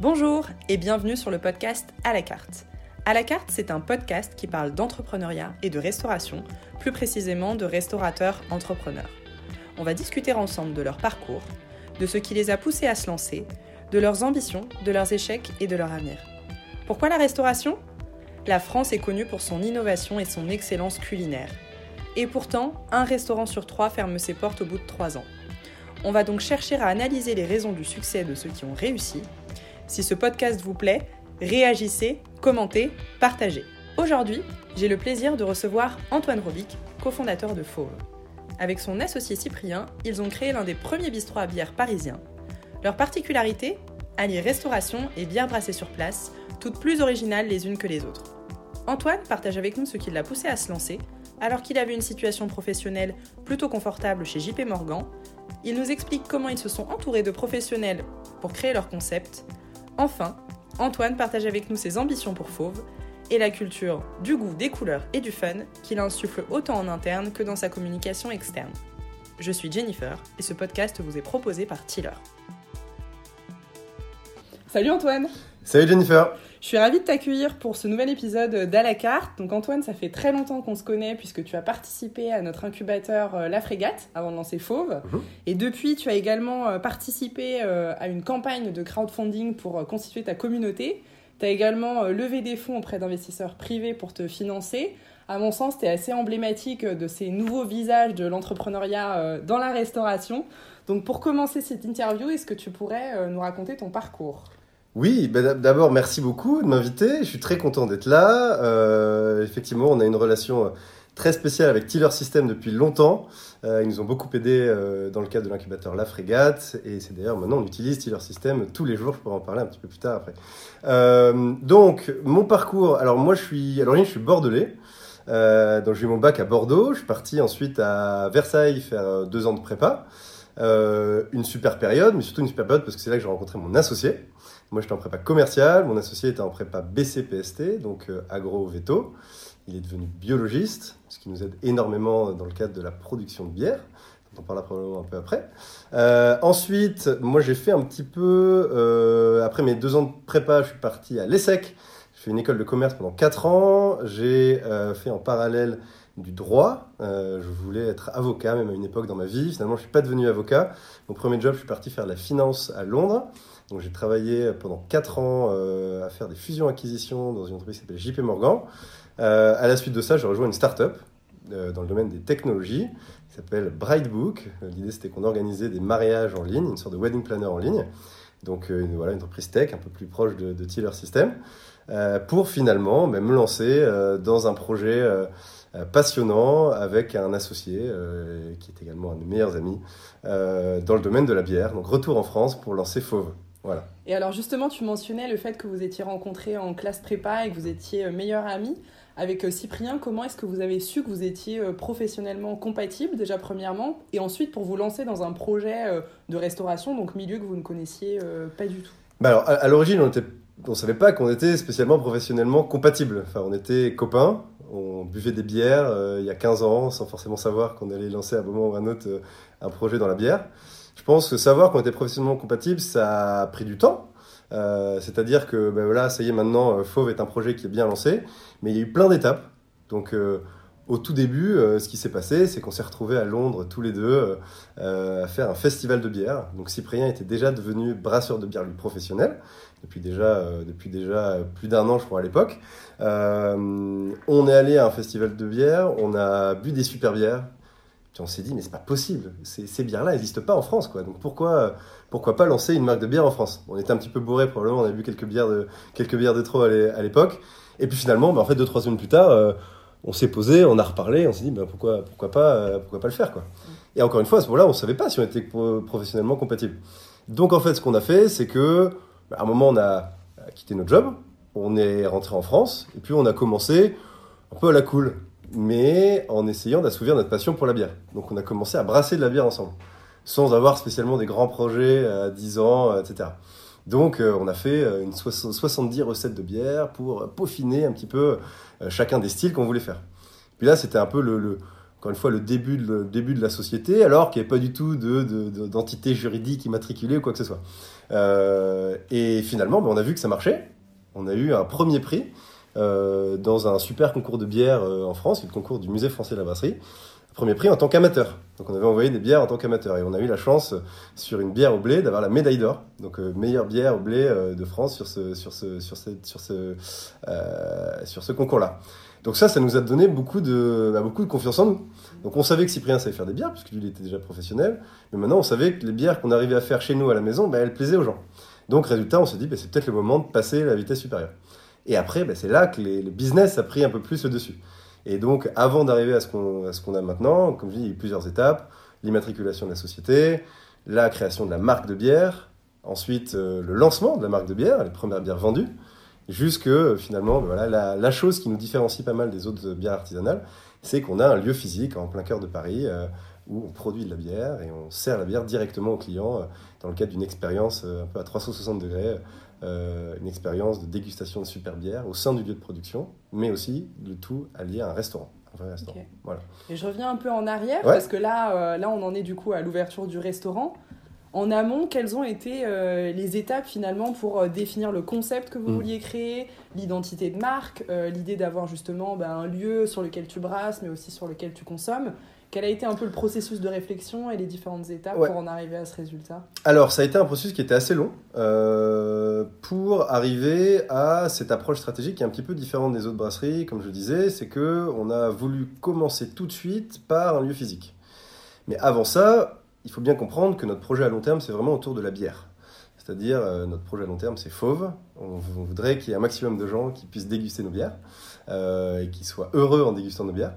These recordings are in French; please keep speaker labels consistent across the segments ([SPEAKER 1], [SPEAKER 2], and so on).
[SPEAKER 1] Bonjour et bienvenue sur le podcast À la carte. À la carte, c'est un podcast qui parle d'entrepreneuriat et de restauration, plus précisément de restaurateurs entrepreneurs. On va discuter ensemble de leur parcours, de ce qui les a poussés à se lancer, de leurs ambitions, de leurs échecs et de leur avenir. Pourquoi la restauration? La France est connue pour son innovation et son excellence culinaire. Et pourtant, un restaurant sur trois ferme ses portes au bout de trois ans. On va donc chercher à analyser les raisons du succès de ceux qui ont réussi. Si ce podcast vous plaît, réagissez, commentez, partagez. Aujourd'hui, j'ai le plaisir de recevoir Antoine Robic, cofondateur de Fauve. Avec son associé Cyprien, ils ont créé l'un des premiers bistrots à bière parisiens. Leur particularité Allier restauration et bière brassée sur place, toutes plus originales les unes que les autres. Antoine partage avec nous ce qui l'a poussé à se lancer, alors qu'il avait une situation professionnelle plutôt confortable chez JP Morgan. Il nous explique comment ils se sont entourés de professionnels pour créer leur concept. Enfin, Antoine partage avec nous ses ambitions pour Fauve et la culture du goût, des couleurs et du fun qu'il insuffle autant en interne que dans sa communication externe. Je suis Jennifer et ce podcast vous est proposé par Tiller. Salut Antoine
[SPEAKER 2] Salut Jennifer
[SPEAKER 1] Je suis ravie de t'accueillir pour ce nouvel épisode d'À la carte. Donc Antoine, ça fait très longtemps qu'on se connaît puisque tu as participé à notre incubateur euh, La Frégate avant de lancer Fauve.
[SPEAKER 2] Mhm.
[SPEAKER 1] Et depuis, tu as également euh, participé euh, à une campagne de crowdfunding pour constituer ta communauté. Tu as également levé des fonds auprès d'investisseurs privés pour te financer. À mon sens, tu es assez emblématique de ces nouveaux visages de l'entrepreneuriat dans la restauration. Donc pour commencer cette interview, est-ce que tu pourrais nous raconter ton parcours?
[SPEAKER 2] Oui, ben d'abord merci beaucoup de m'inviter, je suis très content d'être là. Euh, effectivement, on a une relation euh, très spéciale avec Tiller System depuis longtemps. Euh, ils nous ont beaucoup aidé euh, dans le cadre de l'incubateur La Frégate, et c'est d'ailleurs maintenant on utilise Tiller System tous les jours, je pourrais en parler un petit peu plus tard après. Euh, donc, mon parcours, alors moi je suis, à l'origine je suis bordelais. Euh, donc j'ai eu mon bac à Bordeaux, je suis parti ensuite à Versailles faire deux ans de prépa. Une super période, mais surtout une super période parce que c'est là que j'ai rencontré mon associé. Moi j'étais en prépa commerciale, mon associé était en prépa BCPST, donc euh, agro-veto. Il est devenu biologiste, ce qui nous aide énormément dans le cadre de la production de bière. On en parlera probablement un peu après. Euh, ensuite, moi j'ai fait un petit peu, euh, après mes deux ans de prépa, je suis parti à l'ESSEC. J'ai fait une école de commerce pendant 4 ans. J'ai euh, fait en parallèle du droit. Euh, je voulais être avocat, même à une époque dans ma vie. Finalement, je ne suis pas devenu avocat. Mon premier job, je suis parti faire la finance à Londres. Donc, j'ai travaillé pendant 4 ans euh, à faire des fusions-acquisitions dans une entreprise qui s'appelle JP Morgan. Euh, à la suite de ça, j'ai rejoint une start-up euh, dans le domaine des technologies qui s'appelle Brightbook. Euh, L'idée, c'était qu'on organisait des mariages en ligne, une sorte de wedding planner en ligne. Donc, une, voilà, une entreprise tech un peu plus proche de, de Tiller System. Pour finalement ben, me lancer dans un projet passionnant avec un associé qui est également un de mes meilleurs amis dans le domaine de la bière. Donc retour en France pour lancer Fauve. Voilà.
[SPEAKER 1] Et alors justement, tu mentionnais le fait que vous étiez rencontrés en classe prépa et que vous étiez euh, meilleurs amis. Avec euh, Cyprien, comment est-ce que vous avez su que vous étiez euh, professionnellement compatibles déjà premièrement et ensuite pour vous lancer dans un projet de restauration, donc milieu que vous ne connaissiez pas du tout?
[SPEAKER 2] Bah alors, à, à l'origine, on était, on savait pas qu'on était spécialement professionnellement compatibles. Enfin, on était copains, on buvait des bières euh, il y a 15 ans, sans forcément savoir qu'on allait lancer à un moment ou à un autre euh, un projet dans la bière. Je pense que savoir qu'on était professionnellement compatibles, ça a pris du temps. Euh, C'est-à-dire que, ben voilà, ça y est, maintenant, euh, Fauve est un projet qui est bien lancé, mais il y a eu plein d'étapes. Donc, euh, au tout début, ce qui s'est passé, c'est qu'on s'est retrouvés à Londres tous les deux à faire un festival de bière. Donc Cyprien était déjà devenu brasseur de bière lui professionnel depuis déjà depuis déjà plus d'un an, je crois à l'époque. On est allé à un festival de bière, on a bu des super bières. Puis on s'est dit mais c'est pas possible, ces, ces bières-là n'existent pas en France quoi. Donc pourquoi pourquoi pas lancer une marque de bière en France? On était un petit peu bourré probablement, on a bu quelques bières de quelques bières de trop à l'é- à l'époque. Et puis finalement, bah, en fait deux trois semaines plus tard. euh, on s'est posé, on a reparlé, on s'est dit bah, pourquoi, pourquoi, pas, euh, pourquoi pas le faire quoi. Et encore une fois, à ce moment-là, on ne savait pas si on était pro- professionnellement compatibles. Donc en fait, ce qu'on a fait, c'est que bah, à un moment, on a quitté notre job, on est rentré en France, et puis on a commencé un peu à la cool, mais en essayant d'assouvir notre passion pour la bière. Donc on a commencé à brasser de la bière ensemble, sans avoir spécialement des grands projets à 10 ans, euh, etc. Donc euh, on a fait euh, une soix- 70 recettes de bière pour peaufiner un petit peu euh, chacun des styles qu'on voulait faire. Puis là, c'était un peu le, encore une fois, le début de, de la société, alors qu'il n'y avait pas du tout d'entité de, juridique immatriculée ou quoi que ce soit. Euh, et finalement, ben, on a vu que ça marchait. On a eu un premier prix euh, dans un super concours de bière euh, en France, le concours du Musée français de la brasserie. Premier prix en tant qu'amateur. Donc on avait envoyé des bières en tant qu'amateur. Et on a eu la chance, sur une bière au blé, d'avoir la médaille d'or. Donc meilleure bière au blé de France sur ce, concours-là. Donc ça, ça nous a donné beaucoup de, bah, beaucoup de confiance en nous. Donc on savait que Cyprien savait faire des bières, puisque lui, il était déjà professionnel. Mais maintenant, on savait que les bières qu'on arrivait à faire chez nous à la maison, bah, elles plaisaient aux gens. Donc résultat, on s'est dit, bah, c'est peut-être le moment de passer la vitesse supérieure. Et après, c'est là que le business a pris un peu plus le dessus. Et donc, avant d'arriver à ce qu'on a maintenant, comme je dis, il y a eu plusieurs étapes. L'immatriculation de la société, la création de la marque de bière, ensuite euh, le lancement de la marque de bière, les premières bières vendues, Jusque finalement, ben voilà, la, chose qui nous différencie pas mal des autres bières artisanales, c'est qu'on a un lieu physique en plein cœur de Paris euh, où on produit de la bière et on sert la bière directement aux clients euh, dans le cadre d'une expérience euh, un peu à 360 degrés, une expérience de dégustation de super bière au sein du lieu de production, mais aussi le tout allié à un restaurant. Un restaurant. Voilà.
[SPEAKER 1] Et je reviens un peu en arrière parce que là, là, on en est du coup à l'ouverture du restaurant. En amont, quelles ont été euh, les étapes finalement pour euh, définir le concept que vous mm. vouliez créer, l'identité de marque, euh, l'idée d'avoir justement ben, un lieu sur lequel tu brasses mais aussi sur lequel tu consommes? Quel a été un peu le processus de réflexion et les différentes étapes pour en arriver à ce résultat?
[SPEAKER 2] Alors, ça a été un processus qui était assez long pour arriver à cette approche stratégique qui est un petit peu différente des autres brasseries. Comme je disais, c'est que on a voulu commencer tout de suite par un lieu physique. Mais avant ça, il faut bien comprendre que notre projet à long terme, c'est vraiment autour de la bière. C'est-à-dire, euh, notre projet à long terme, c'est Fauve. On, voudrait qu'il y ait un maximum de gens qui puissent déguster nos bières euh, et qui soient heureux en dégustant nos bières.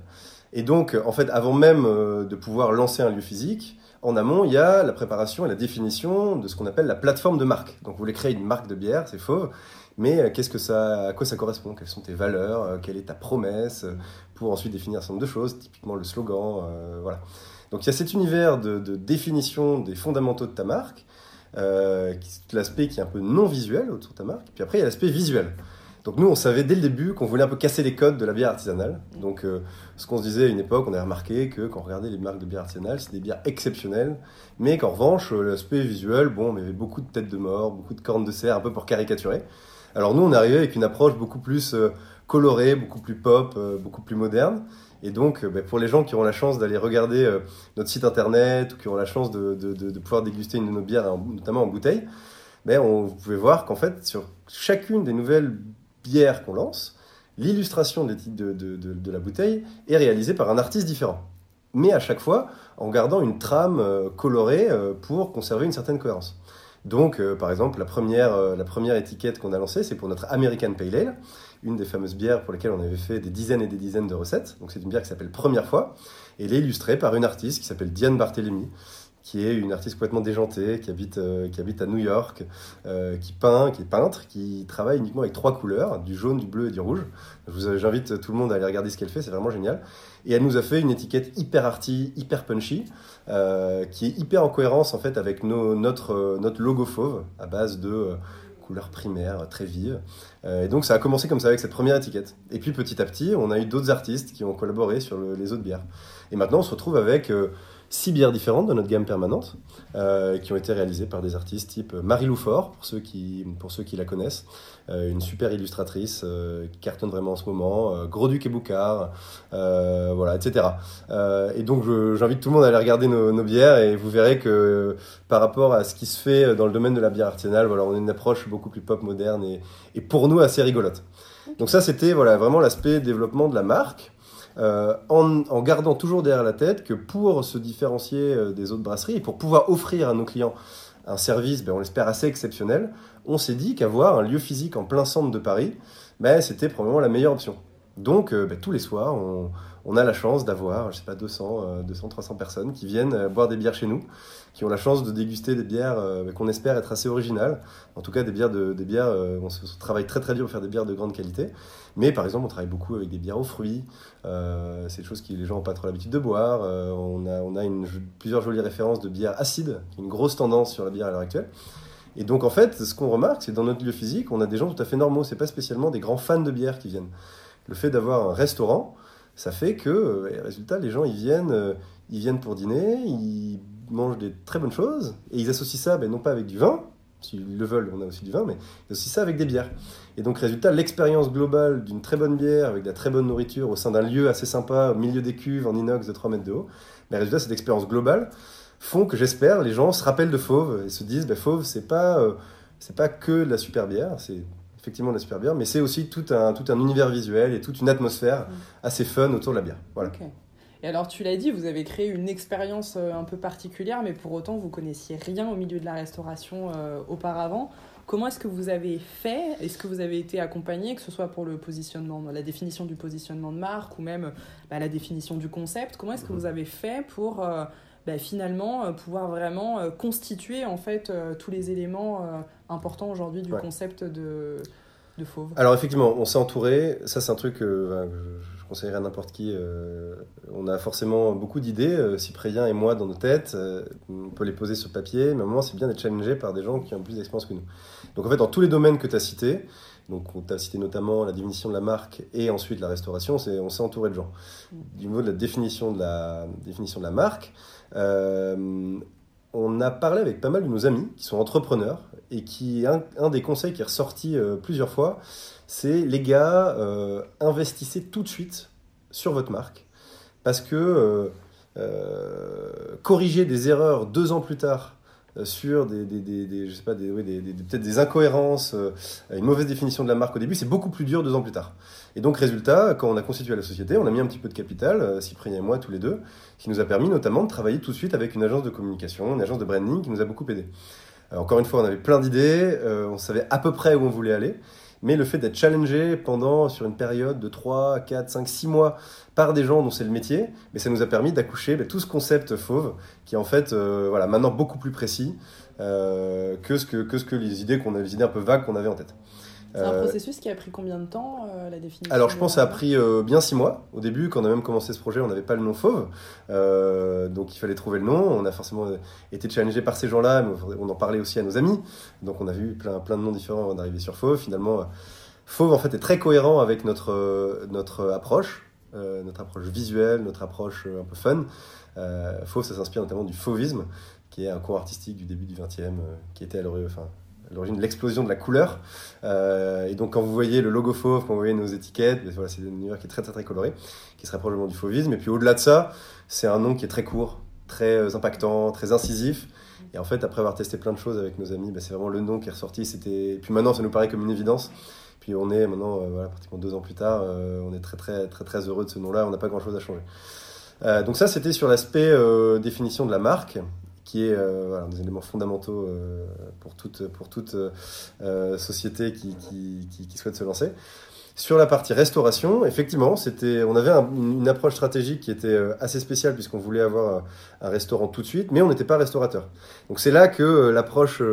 [SPEAKER 2] Et donc, en fait, avant même euh, de pouvoir lancer un lieu physique, en amont, il y a la préparation et la définition de ce qu'on appelle la plateforme de marque. Donc, vous voulez créer une marque de bière, c'est Fauve. Mais qu'est-ce que ça, à quoi ça correspond? Quelles sont tes valeurs? Quelle est ta promesse? Pour ensuite définir un certain nombre de choses, typiquement le slogan. voilà. Donc il y a cet univers de, définition des fondamentaux de ta marque, euh, l'aspect qui est un peu non visuel autour de ta marque, puis après il y a l'aspect visuel. Donc nous, on savait dès le début qu'on voulait un peu casser les codes de la bière artisanale. Donc euh, ce qu'on se disait à une époque, on a remarqué que quand on regardait les marques de bière artisanale, c'était des bières exceptionnelles, mais qu'en revanche, euh, l'aspect visuel, bon, y avait beaucoup de têtes de mort, beaucoup de cornes de cerf, un peu pour caricaturer. Alors nous, on arrivé avec une approche beaucoup plus colorée, beaucoup plus pop, beaucoup plus moderne. Et donc, euh, bah, pour les gens qui ont la chance d'aller regarder euh, notre site internet ou qui ont la chance de, pouvoir déguster une de nos bières, notamment en bouteille, ben, on, vous pouvez voir qu'en fait, sur chacune des nouvelles bières qu'on lance, l'illustration de, la bouteille est réalisée par un artiste différent. Mais à chaque fois, en gardant une trame euh, colorée pour conserver une certaine cohérence. Donc, par exemple, la première, la première étiquette qu'on a lancée, c'est pour notre American Pale Ale une des fameuses bières pour lesquelles on avait fait des dizaines et des dizaines de recettes. Donc c'est une bière qui s'appelle Première fois. Et elle est illustrée par une artiste qui s'appelle Diane Barthélémy, qui est une artiste complètement déjantée, qui habite, euh, qui habite à New York, euh, qui peint, qui est peintre, qui travaille uniquement avec trois couleurs, du jaune, du bleu et du rouge. J'invite tout le monde à aller regarder ce qu'elle fait, c'est vraiment génial. Et elle nous a fait une étiquette hyper arty, hyper punchy, euh, qui est hyper en cohérence en fait avec nos, notre, notre logo fauve à base de couleurs primaires très vives. Euh, et donc ça a commencé comme ça avec cette première étiquette. Et puis petit à petit, on a eu d'autres artistes qui ont collaboré sur les autres bières. Et maintenant, on se retrouve avec euh, six bières différentes de notre gamme permanente euh, qui ont été réalisées par des artistes type Marie Loufort, pour ceux qui, pour ceux qui la connaissent, euh, une super illustratrice euh, qui cartonne vraiment en ce moment, Gros-Duc et Boucard, voilà, etc. et donc j'invite tout le monde à aller regarder nos, bières et vous verrez que par rapport à ce qui se fait dans le domaine de la bière artisanale, voilà, on a une approche beaucoup plus pop moderne et, et pour nous assez rigolote. Donc ça, c'était voilà, vraiment l'aspect développement de la marque. Euh, en, gardant toujours derrière la tête que pour se différencier euh, des autres brasseries et pour pouvoir offrir à nos clients un service, ben, on l'espère, assez exceptionnel, on s'est dit qu'avoir un lieu physique en plein centre de Paris, ben, c'était probablement la meilleure option. Donc, euh, ben, tous les soirs, on, on a la chance d'avoir, je sais pas, 200, 200, 300 personnes qui viennent euh, boire des bières chez nous, qui ont la chance de déguster des bières euh, qu'on espère être assez originales. En tout cas, des bières, de, des bières euh, on, se, travaille très très dur pour faire des bières de grande qualité. Mais par exemple, on travaille beaucoup avec des bières aux fruits. c'est des choses que les gens n'ont pas trop l'habitude de boire. on a, on a une, plusieurs jolies références de bières acides, une grosse tendance sur la bière à l'heure actuelle. Et donc en fait, ce qu'on remarque, c'est dans notre lieu physique, on a des gens tout à fait normaux. C'est pas spécialement des grands fans de bière qui viennent. Le fait d'avoir un restaurant, ça fait que, résultat, les gens, ils viennent, ils viennent pour dîner, ils mangent des très bonnes choses, et ils associent ça, ben, non pas avec du vin, s'ils le veulent, on a aussi du vin, mais aussi ça avec des bières. Et donc, résultat, l'expérience globale d'une très bonne bière avec de la très bonne nourriture au sein d'un lieu assez sympa, au milieu des cuves en inox de 3 mètres de haut, mais résultat, cette expérience globale font que j'espère les gens se rappellent de Fauve et se disent ben, Fauve, c'est pas, euh, c'est pas que de la super bière, c'est effectivement de la super bière, mais c'est aussi tout un, tout un univers visuel et toute une atmosphère mm. assez fun autour de la bière. Voilà.
[SPEAKER 1] Et alors, tu l'as dit, vous avez créé une expérience euh, un peu particulière, mais pour autant, vous connaissiez rien au milieu de la restauration euh, auparavant. Comment est-ce que vous avez fait? Est-ce que vous avez été accompagné, que ce soit pour le positionnement, la définition du positionnement de marque ou même bah, la définition du concept? Comment est-ce que mhm. vous avez fait pour euh, bah, finalement pouvoir vraiment constituer en fait tous les éléments importants aujourd'hui du concept de, de Fauve
[SPEAKER 2] Alors effectivement, on s'est entouré. Ça, c'est un truc que je conseillerais à n'importe qui. Euh, on a forcément beaucoup d'idées, euh, Cyprien et moi, dans nos têtes. Euh, on peut les poser sur papier, mais à un moment, c'est bien d'être challengé par des gens qui ont plus d'expérience que nous. Donc en fait, dans tous les domaines que tu as cités, donc on t'a cité notamment la définition de la marque et ensuite la restauration, c'est on s'est entouré de gens. Mm. Du niveau de la définition de la, définition de la marque, on a parlé avec pas mal de nos amis qui sont entrepreneurs et qui un, des conseils qui est ressorti plusieurs fois, c'est les gars, euh, investissez tout de suite sur votre marque. Parce que euh, euh, corriger des erreurs deux ans plus tard sur des, des, je sais pas, des, peut-être des incohérences, une mauvaise définition de la marque au début, c'est beaucoup plus dur deux ans plus tard. Et donc, résultat, quand on a constitué la société, on a mis un petit peu de capital, Cyprien et moi, tous les deux, qui nous a permis notamment de travailler tout de suite avec une agence de communication, une agence de branding qui nous a beaucoup aidé. Encore une fois, on avait plein d'idées, on savait à peu près où on voulait aller. Mais le fait d'être challengé pendant, sur une période de 3, 4, 5, 6 mois par des gens dont c'est le métier, mais ça nous a permis d'accoucher bah, tout ce concept fauve qui est en fait euh, voilà, maintenant beaucoup plus précis euh, que, ce que, que, ce que les idées qu'on avait, les idées un peu vagues qu'on avait en tête.
[SPEAKER 1] C'est un euh, processus qui a pris combien de temps, euh, la définition
[SPEAKER 2] Alors, je pense que ça a pris euh, bien six mois. Au début, quand on a même commencé ce projet, on n'avait pas le nom Fauve. donc, il fallait trouver le nom. On a forcément été challengé par ces gens-là, mais on en parlait aussi à nos amis. Donc, on a vu plein, plein de noms différents avant d'arriver sur Fauve. Finalement, Fauve, en fait, est très cohérent avec notre, notre approche, notre approche visuelle, notre approche un peu fun. Fauve, ça s'inspire notamment du fauvisme, qui est un cours artistique du début du 20e, qui était à l'origine, enfin, l'origine de l'explosion de la couleur. Euh, et donc quand vous voyez le logo fauve, quand vous voyez nos étiquettes, ben c'est un univers qui est très très très coloré, qui serait probablement du fauvisme. Et puis au-delà de ça, c'est un nom qui est très court, très euh, impactant, très incisif. Et en fait, après avoir testé plein de choses avec nos amis, ben, c'est vraiment le nom qui est ressorti. C'était... Puis maintenant, ça nous paraît comme une évidence. Puis on est maintenant, euh, voilà, pratiquement deux ans plus tard, on est très très très très heureux de ce nom-là. On n'a pas grand-chose à changer. donc ça, c'était sur l'aspect définition de la marque qui est euh, un des éléments fondamentaux euh, pour toute, pour toute euh, société qui, qui, qui, souhaite se lancer. Sur la partie restauration, effectivement, c'était, on avait une, approche stratégique qui était assez spéciale puisqu'on voulait avoir un, restaurant tout de suite, mais on n'était pas restaurateur. Donc c'est là que l'approche,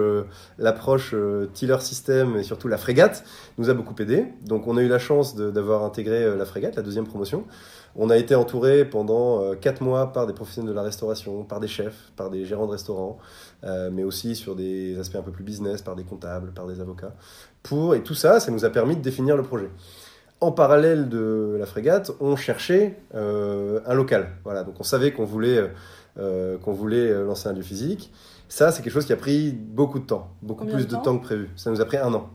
[SPEAKER 2] l'approche Tiller System et surtout la frégate nous a beaucoup aidé. Donc on a eu la chance d'avoir intégré la frégate, la deuxième promotion. On a été entouré pendant 4 euh, mois par des professionnels de la restauration, par des chefs, par des gérants de restaurants, euh, mais aussi sur des aspects un peu plus business, par des comptables, par des avocats. Pour, et tout ça, ça nous a permis de définir le projet. En parallèle de la frégate, on cherchait euh, un local. Voilà, donc on savait qu'on voulait, qu'on voulait lancer un lieu physique. Ça, c'est quelque chose qui a pris beaucoup de temps, beaucoup plus de temps? que prévu. Ça nous a pris un an.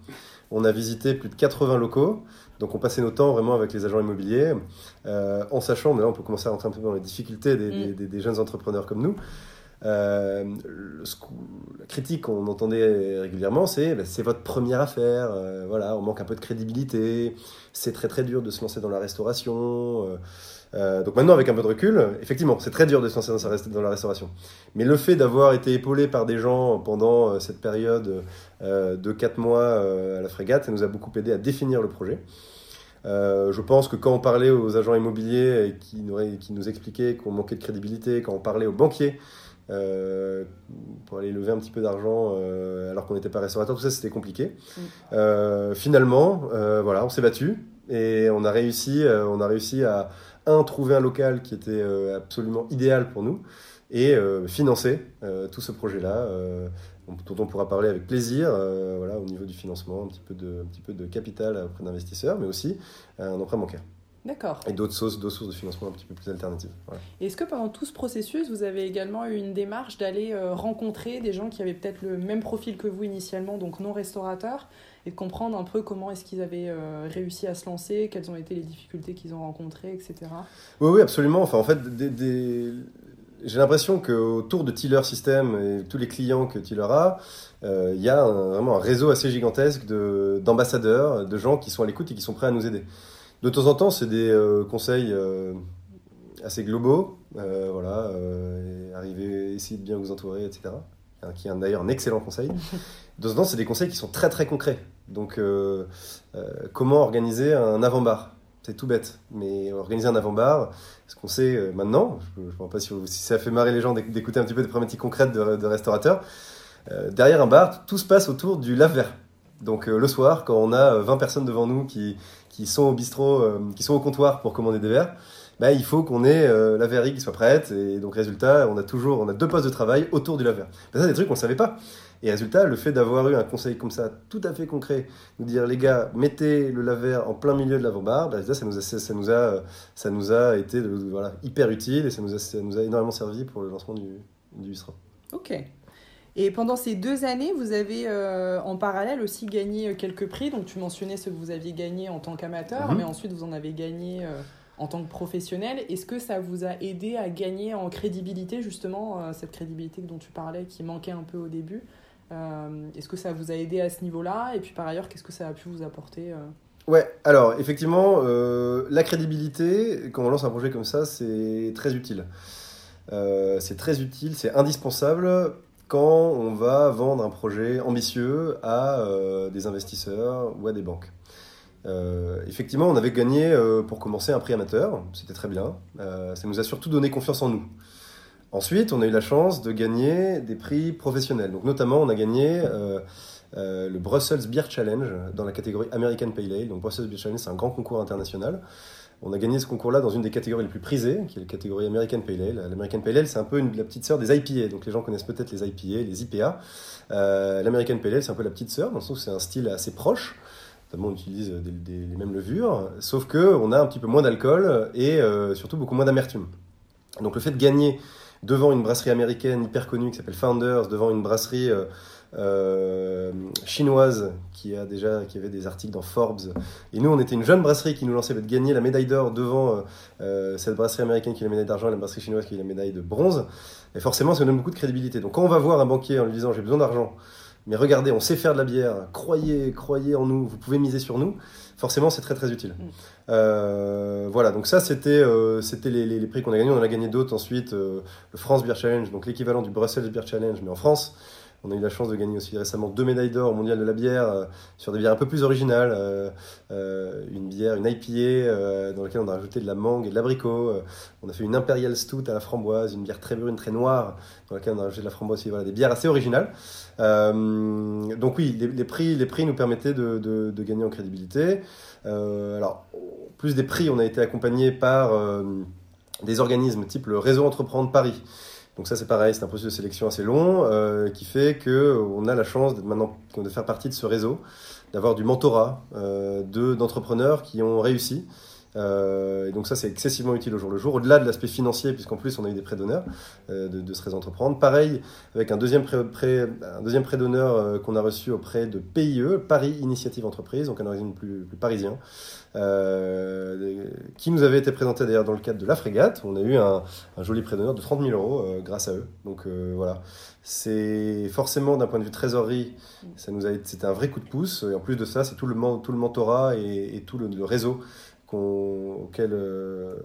[SPEAKER 2] On a visité plus de 80 locaux. Donc on passait nos temps vraiment avec les agents immobiliers, euh, en sachant, mais là on peut commencer à rentrer un peu dans les difficultés des, mm. jeunes entrepreneurs comme nous. Euh, la critique qu'on entendait régulièrement, c'est bah, c'est votre première affaire, euh, voilà, on manque un peu de crédibilité, c'est très très dur de se lancer dans la restauration. Euh, donc maintenant, avec un peu de recul, effectivement, c'est très dur de se lancer dans, la restauration. Mais le fait d'avoir été épaulé par des gens pendant euh, cette période euh, de 4 mois à la frégate, ça nous a beaucoup aidé à définir le projet. je pense que quand on parlait aux agents immobiliers qui nous, qui nous expliquaient qu'on manquait de crédibilité, quand on parlait aux banquiers pour aller lever un petit peu d'argent alors qu'on n'était pas restaurateur, tout ça c'était compliqué. Mm. finalement, voilà, on s'est battu et on a réussi, on a réussi à, un, trouver un local qui était euh, absolument idéal pour nous et euh, financer euh, tout ce projet-là, dont on pourra parler avec plaisir, voilà, au niveau du financement, un petit peu de, un petit peu de capital auprès d'investisseurs, mais aussi un emprunt bancaire.
[SPEAKER 1] D'accord.
[SPEAKER 2] Et d'autres sources, d'autres sources de financement un petit peu plus alternatives. Voilà.
[SPEAKER 1] Est-ce que pendant tout ce processus, vous avez également eu une démarche d'aller rencontrer des gens qui avaient peut-être le même profil que vous initialement, donc non restaurateurs, et de comprendre un peu comment est-ce qu'ils avaient euh, réussi à se lancer, quelles ont été les difficultés qu'ils ont rencontrées, etc.
[SPEAKER 2] Oui, oui, absolument. Enfin, en fait, j'ai l'impression qu'autour de Tiller System et tous les clients que Tiller a, euh, il y a vraiment un réseau assez gigantesque de- d'ambassadeurs, de, gens qui sont à l'écoute et qui sont prêts à nous aider. De temps en temps, c'est des euh, conseils assez globaux. Voilà, arrivez, essayez de bien vous entourer, etc. Hein, Qui est d'ailleurs un excellent conseil. Temps, c'est des conseils qui sont très très concrets. Donc, euh, euh, comment organiser un avant-bar? C'est tout bête, mais organiser un avant-bar, ce qu'on sait euh, maintenant, je ne sais pas si, si ça fait marrer les gens d'éc- d'écouter un petit peu des problématiques concrètes de, de restaurateurs, derrière un bar, tout se passe autour du lave-verre. Donc le soir, quand on a euh, 20 personnes devant nous qui, qui sont au bistrot, qui sont au comptoir pour commander des verres, bah, il faut qu'on ait euh, la verrerie qui soit prête. Et donc résultat, on a toujours on a deux postes de travail autour du lave-verre. Ben, ça, c'est des trucs qu'on ne savait pas. Et résultat, le fait d'avoir eu un conseil comme ça, tout à fait concret, nous dire les gars, mettez le lave-verre en plein milieu de l'avant-bar, ben, résultat, ça nous a, ça nous a, ça nous a été de- voilà, hyper utile et ça nous, a, ça nous a énormément servi pour le lancement du, du.
[SPEAKER 1] Ok. Et pendant ces deux années, vous avez euh, en parallèle aussi gagné quelques prix. Donc tu mentionnais ceux que vous aviez gagnés en tant qu'amateur,
[SPEAKER 2] Mhm.
[SPEAKER 1] mais ensuite vous en avez gagné euh, en tant que professionnel. Est-ce que ça vous a aidé à gagner en crédibilité, justement, euh, cette crédibilité dont tu parlais qui manquait un peu au début? Euh, Est-ce que ça vous a aidé à ce niveau-là? Et puis par ailleurs, qu'est-ce que ça a pu vous apporter euh?
[SPEAKER 2] Ouais, alors effectivement, la crédibilité, quand on lance un projet comme ça, c'est très utile. C'est très utile, c'est indispensable quand on va vendre un projet ambitieux à des investisseurs ou à des banques. Euh, effectivement, on avait gagné euh, pour commencer un prix amateur, c'était très bien. Euh, ça nous a surtout donné confiance en nous. Ensuite, on a eu la chance de gagner des prix professionnels. Donc, notamment, on a gagné le Brussels Beer Challenge dans la catégorie American Pale Ale. Donc, Brussels Beer Challenge, c'est un grand concours international. On a gagné ce concours-là dans une des catégories les plus prisées, qui est la catégorie American Pale Ale. L'American Pale Ale, c'est un peu la petite sœur des IPA. Donc, les gens connaissent peut-être les IPA, les IPA. L'American Pale Ale, c'est un peu la petite sœur, dans le sens où c'est un style assez proche. Notamment, on utilise les mêmes levures, sauf que on a un petit peu moins d'alcool et euh, surtout beaucoup moins d'amertume. Donc, le fait de gagner devant une brasserie américaine hyper connue qui s'appelle Founders, devant une brasserie euh, euh, chinoise qui a déjà qui avait des articles dans Forbes. Et nous, on était une jeune brasserie qui nous lançait de gagner la médaille d'or devant cette brasserie américaine qui a la médaille d'argent et la brasserie chinoise qui a la médaille de bronze. Et forcément, ça nous donne beaucoup de crédibilité. Donc, quand on va voir un banquier en lui disant j'ai besoin d'argent, mais regardez, on sait faire de la bière, croyez, croyez en nous, vous pouvez miser sur nous. Forcément, c'est très très utile.
[SPEAKER 1] Mm.
[SPEAKER 2] Euh, voilà, donc ça c'était euh, c'était les, les- les prix qu'on a gagnés. On en a gagné d'autres ensuite. euh, le France Beer Challenge, donc l'équivalent du Brussels Beer Challenge, mais en France. On a eu la chance de gagner aussi récemment deux médailles d'or au mondial de la bière euh, sur des bières un peu plus originales. euh, euh, une bière, une IPA euh, dans laquelle on a rajouté de la mangue et de l'abricot. On a fait une Imperial Stout à la framboise, une bière très brune, très noire, dans laquelle on a rajouté de la framboise aussi. Voilà, des bières assez originales. Euh, donc oui, les, prix, les prix nous permettaient de, gagner en crédibilité. Euh, alors, plus des prix, on a été accompagné par euh, des organismes type le Réseau Entreprendre Paris. Donc ça c'est pareil, c'est un processus de sélection assez long qui fait que on a la chance d'être maintenant de faire partie de ce réseau, d'avoir du mentorat de d'entrepreneurs qui ont réussi. Euh, et donc ça c'est excessivement utile au jour le jour, au-delà de l'aspect financier, puisqu'en plus on a eu des prêts d'honneur euh, de, de ce réseau entreprendre. Pareil avec un deuxième prêt, prêt- un deuxième prêt d'honneur euh, qu'on a reçu auprès de PIE, Paris Initiative Entreprise, donc un organisme plus, plus parisien, euh, qui nous avait été présenté d'ailleurs dans le cadre de la frégate. On a eu un, un joli prêt d'honneur de 30 000 euros euh, grâce à eux. Donc euh, voilà, c'est forcément d'un point de vue trésorerie, ça nous a c'était un vrai coup de pouce. Et en plus de ça, c'est tout le, tout le mentorat et, et tout le réseau qu'on, euh,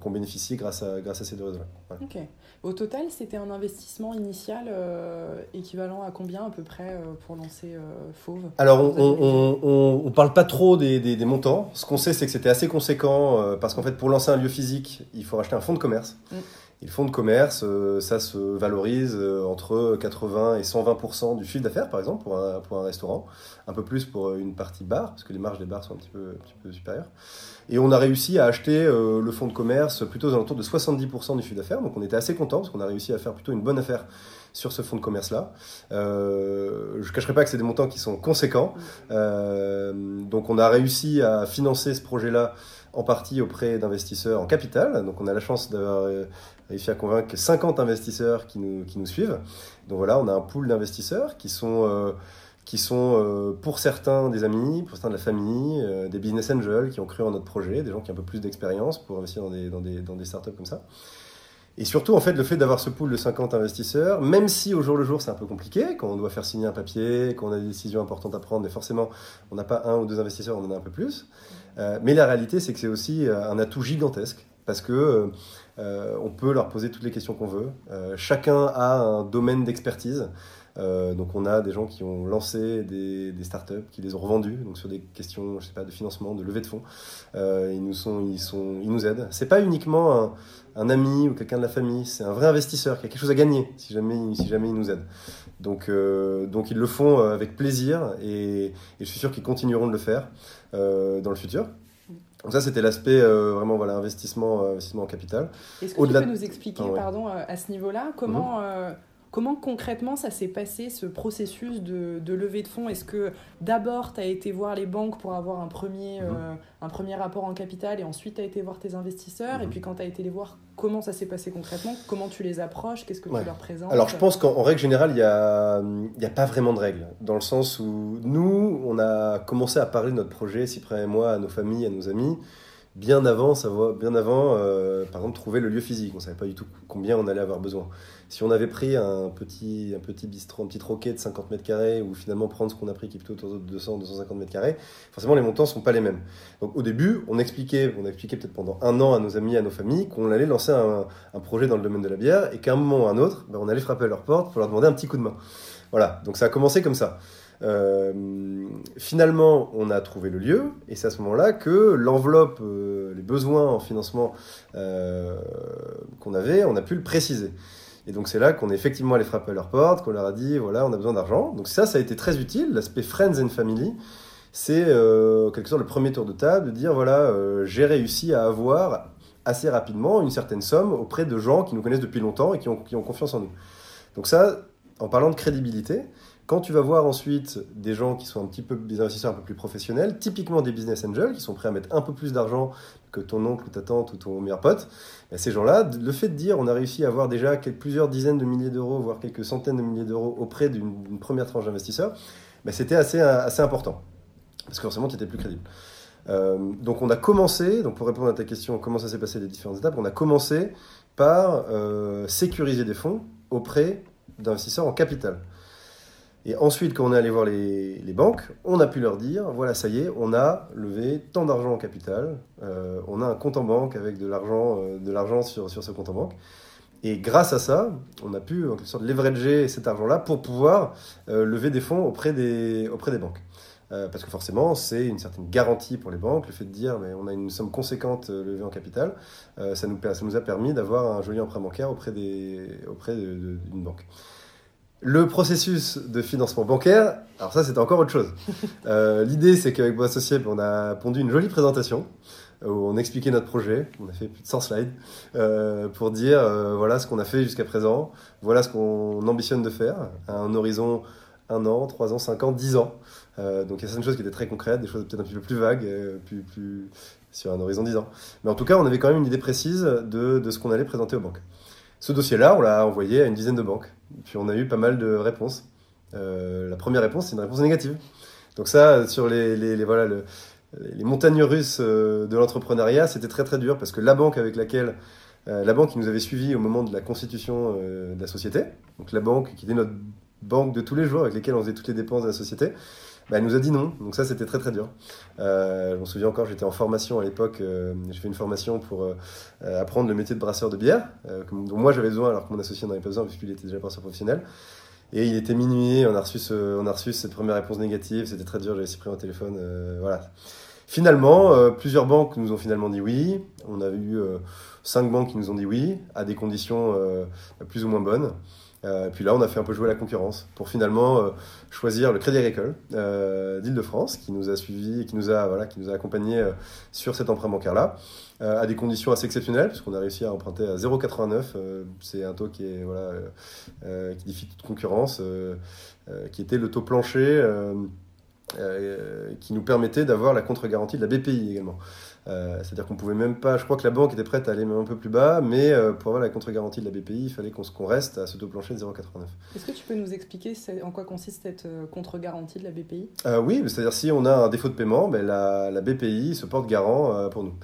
[SPEAKER 2] qu'on, bénéficie grâce à, grâce à ces deux réseaux-là. Voilà.
[SPEAKER 1] Au total, c'était un investissement initial euh, équivalent à combien à peu près euh, pour lancer euh, Fauve?
[SPEAKER 2] Alors, on, on parle pas trop des, des, des montants. Ce qu'on sait, c'est que c'était assez conséquent parce qu'en fait, pour lancer un lieu physique, il faut racheter un fonds de commerce.
[SPEAKER 1] Mm.
[SPEAKER 2] Le fonds de commerce, euh, ça se valorise euh, entre 80 et 120 du chiffre d'affaires, par exemple, pour un, pour un restaurant. Un peu plus pour une partie bar, parce que les marges des bars sont un petit peu, un petit peu supérieures. Et on a réussi à acheter euh, le fonds de commerce plutôt aux alentours de 70% du chiffre d'affaires. Donc on était assez content parce qu'on a réussi à faire plutôt une bonne affaire sur ce fonds de commerce-là. Euh, je ne cacherai pas que c'est des montants qui sont conséquents. Euh, donc on a réussi à financer ce projet-là en partie auprès d'investisseurs en capital. Donc on a la chance d'avoir euh, réussi à convaincre 50 investisseurs qui nous, qui nous suivent. Donc voilà, on a un pool d'investisseurs qui sont... Euh, qui sont euh, pour certains des amis, pour certains de la famille, euh, des business angels qui ont cru en notre projet, des gens qui ont un peu plus d'expérience pour investir dans des, dans, des, dans des startups comme ça. Et surtout, en fait, le fait d'avoir ce pool de 50 investisseurs, même si au jour le jour c'est un peu compliqué, quand on doit faire signer un papier, quand on a des décisions importantes à prendre, mais forcément on n'a pas un ou deux investisseurs, on en a un peu plus. Euh, mais la réalité, c'est que c'est aussi un atout gigantesque parce que euh, on peut leur poser toutes les questions qu'on veut. Euh, chacun a un domaine d'expertise. Euh, donc on a des gens qui ont lancé des, startups, qui les ont revendus, donc sur des questions, je sais pas, de financement, de levée de fonds. Ils nous sont, ils sont, ils nous aident. C'est pas uniquement un, ami ou quelqu'un de la famille, c'est un vrai investisseur qui a quelque chose à gagner si jamais, si jamais il nous aide. Donc, donc ils le font avec plaisir et je suis sûr qu'ils continueront de le faire dans le futur. Donc ça, c'était l'aspect euh, vraiment voilà investissement, euh, investissement en capital.
[SPEAKER 1] Est-ce que tu peux nous expliquer, ah, ouais. pardon, à ce niveau-là, comment, mm -hmm. Comment concrètement ça s'est passé ce processus de, de levée de fonds? Est-ce que d'abord tu as été voir les banques pour avoir un premier, mmh. euh, un premier rapport en capital et ensuite tu as été voir tes investisseurs? Mmh. Et puis quand tu as été les voir, comment ça s'est passé concrètement? Comment tu les approches? Qu'est-ce que ouais. tu leur présentes?
[SPEAKER 2] Alors je pense qu'en règle générale, il n'y a, y a pas vraiment de règles. Dans le sens où nous, on a commencé à parler de notre projet, Cyprien et moi, à nos familles, à nos amis bien avant, savoir, bien avant euh, par exemple, trouver le lieu physique. On ne savait pas du tout combien on allait avoir besoin. Si on avait pris un petit, un petit bistrot, un petit troquet de 50 mètres carrés, ou finalement prendre ce qu'on a pris qui est plutôt autour de 200, 250 mètres carrés, forcément les montants ne sont pas les mêmes. Donc au début, on expliquait, on expliquait peut-être pendant un an à nos amis, à nos familles, qu'on allait lancer un, projet dans le domaine de la bière, et qu'à un moment ou à un autre, ben, on allait frapper à leur porte pour leur demander un petit coup de main. Voilà, donc ça a commencé comme ça. Euh, finalement, on a trouvé le lieu, et c'est à ce moment-là que l'enveloppe, euh, les besoins en financement euh, qu'on avait, on a pu le préciser. Et donc c'est là qu'on est effectivement allé frapper à leur porte, qu'on leur a dit voilà, on a besoin d'argent. Donc ça, ça a été très utile. L'aspect friends and family, c'est euh, quelque sorte le premier tour de table de dire voilà, j'ai réussi à avoir assez rapidement une certaine somme auprès de gens qui nous connaissent depuis longtemps et qui ont confiance en nous. Donc ça, en parlant de crédibilité, quand tu vas voir ensuite des gens qui sont un petit peu des investisseurs un peu plus professionnels, typiquement des business angels qui sont prêts à mettre un peu plus d'argent que ton oncle ou ta tante ou ton meilleur pote, ben ces gens-là, le fait de dire on a réussi à avoir déjà plusieurs dizaines de milliers d'euros, voire quelques centaines de milliers d'euros auprès d'une première tranche d'investisseurs, ben c'était assez, assez important. Parce que forcément, tu étais plus crédible. Euh, donc on a commencé, pour répondre à ta question, comment ça s'est passé les différentes étapes, on a commencé par euh, sécuriser des fonds auprès d'investisseurs en capital. Et ensuite, quand on est allé voir les, banques, on a pu leur dire, voilà, ça y est, on a levé tant d'argent en capital, euh, on a un compte en banque avec de l'argent euh, de l'argent sur, sur ce compte en banque. Et grâce à ça, on a pu en quelque sorte leverager cet argent-là pour pouvoir euh, lever des fonds auprès des, auprès des banques. Parce que forcément, c'est une certaine garantie pour les banques, le fait de dire mais on a une somme conséquente levée en capital, ça, nous, ça nous a permis d'avoir un joli emprunt bancaire auprès d'une auprès de, banque. Le processus de financement bancaire, alors ça c'était encore autre chose. Euh, L'idée c'est qu'avec mon associé, on a pondu une jolie présentation où on expliquait notre projet. On a fait plus de 100 slides euh, pour dire euh, voilà ce qu'on a fait jusqu'à présent, voilà ce qu'on ambitionne de faire à un horizon un an, trois ans, cinq ans, dix ans. Euh, donc il y a certaines choses qui étaient très concrètes, des choses peut-être un petit peu plus vagues, euh, plus, plus sur un horizon dix ans. Mais en tout cas, on avait quand même une idée précise de, de ce qu'on allait présenter aux banques. Ce dossier-là, on l'a envoyé à une dizaine de banques. Puis on a eu pas mal de réponses. Euh, la première réponse, c'est une réponse négative. Donc ça, sur les, les, les voilà, le, les montagnes russes euh, de l'entrepreneuriat, c'était très très dur parce que la banque avec laquelle, euh, la banque qui nous avait suivis au moment de la constitution euh, de la société, donc la banque qui était notre banque de tous les jours avec lesquelles on faisait toutes les dépenses de la société, bah, elle nous a dit non. Donc ça, c'était très très dur. Euh, je me souviens encore, j'étais en formation à l'époque. Euh, j'ai fait une formation pour euh, apprendre le métier de brasseur de bière, euh, dont moi j'avais besoin alors que mon associé n'en avait pas besoin puisqu'il était déjà brasseur professionnel. Et il était minuit, on a reçu, ce, on a reçu cette première réponse négative, c'était très dur, j'avais si pris au téléphone. Euh, voilà. Finalement, euh, plusieurs banques nous ont finalement dit oui. On a eu cinq banques qui nous ont dit oui, à des conditions plus ou moins bonnes. Euh, puis là, on a fait un peu jouer la concurrence pour finalement euh, choisir le Crédit Agricole euh, d'Île-de-France qui nous a suivi, qui nous a, voilà, qui nous a accompagnés euh, sur cet emprunt bancaire-là, euh, à des conditions assez exceptionnelles, puisqu'on a réussi à emprunter à 0,89. euh, c'est un taux qui est voilà, qui défie toute concurrence, qui était le taux plancher. qui nous permettait d'avoir la contre-garantie de la BPI également. Euh, C'est-à-dire qu'on pouvait même pas, je crois que la banque était prête à aller même un peu plus bas, mais euh, pour avoir la contre-garantie de la BPI, il fallait qu'on qu'on reste à ce taux plancher de 0,89.
[SPEAKER 1] Est-ce que tu peux nous expliquer en quoi consiste cette euh, contre-garantie de la BPI
[SPEAKER 2] Euh, oui, c'est-à-dire si on a un défaut de paiement, ben, la, la BPI se porte garant pour nous.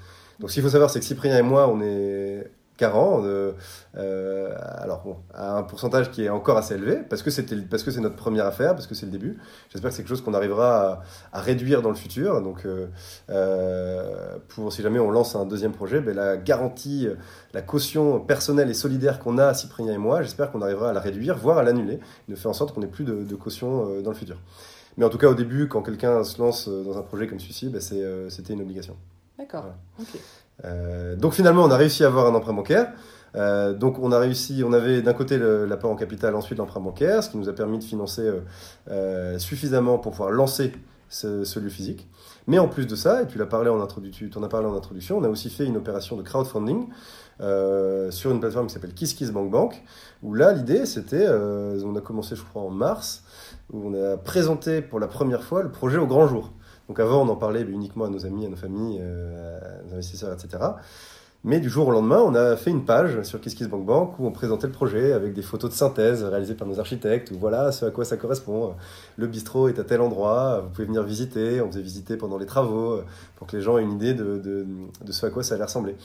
[SPEAKER 2] Donc ce qu'il faut savoir, c'est que Cyprien et moi, on est garants, euh, euh, alors bon, à un pourcentage qui est encore assez élevé, parce que c'était parce que c'est notre première affaire, parce que c'est le début. J'espère que c'est quelque chose qu'on arrivera à, à réduire dans le futur. Donc euh, euh, pour si jamais on lance un deuxième projet, ben, la garantie, la caution personnelle et solidaire qu'on a, Cyprien et moi, j'espère qu'on arrivera à la réduire, voire à l'annuler, de faire en sorte qu'on n'ait plus de, de caution dans le futur. Mais en tout cas, au début, quand quelqu'un se lance dans un projet comme celui-ci, ben, c'était une obligation.
[SPEAKER 1] D'accord.
[SPEAKER 2] Voilà. Euh, donc finalement, on a réussi à avoir un emprunt bancaire. Euh, donc on a réussi, on avait d'un côté l'apport en capital, ensuite l'emprunt bancaire, ce qui nous a permis de financer euh, suffisamment pour pouvoir lancer ce, lieu physique. Mais en plus de ça, et tu l'as parlé en introduction, as parlé en introduction, on a aussi fait une opération de crowdfunding sur une plateforme qui s'appelle KissKissBankBank, où là l'idée c'était, on a commencé je crois en mars, où on a présenté pour la première fois le projet au grand jour. Donc avant, on en parlait uniquement à nos amis, à nos familles, euh, à nos investisseurs, etc. Mais du jour au lendemain, on a fait une page sur KissKissBankBank où on présentait le projet avec des photos de synthèse réalisées par nos architectes, où voilà ce à quoi ça correspond. Le bistrot est à tel endroit, vous pouvez venir visiter, on faisait visiter pendant les travaux, pour que les gens aient une idée de, de, de ce à quoi ça allait ressembler.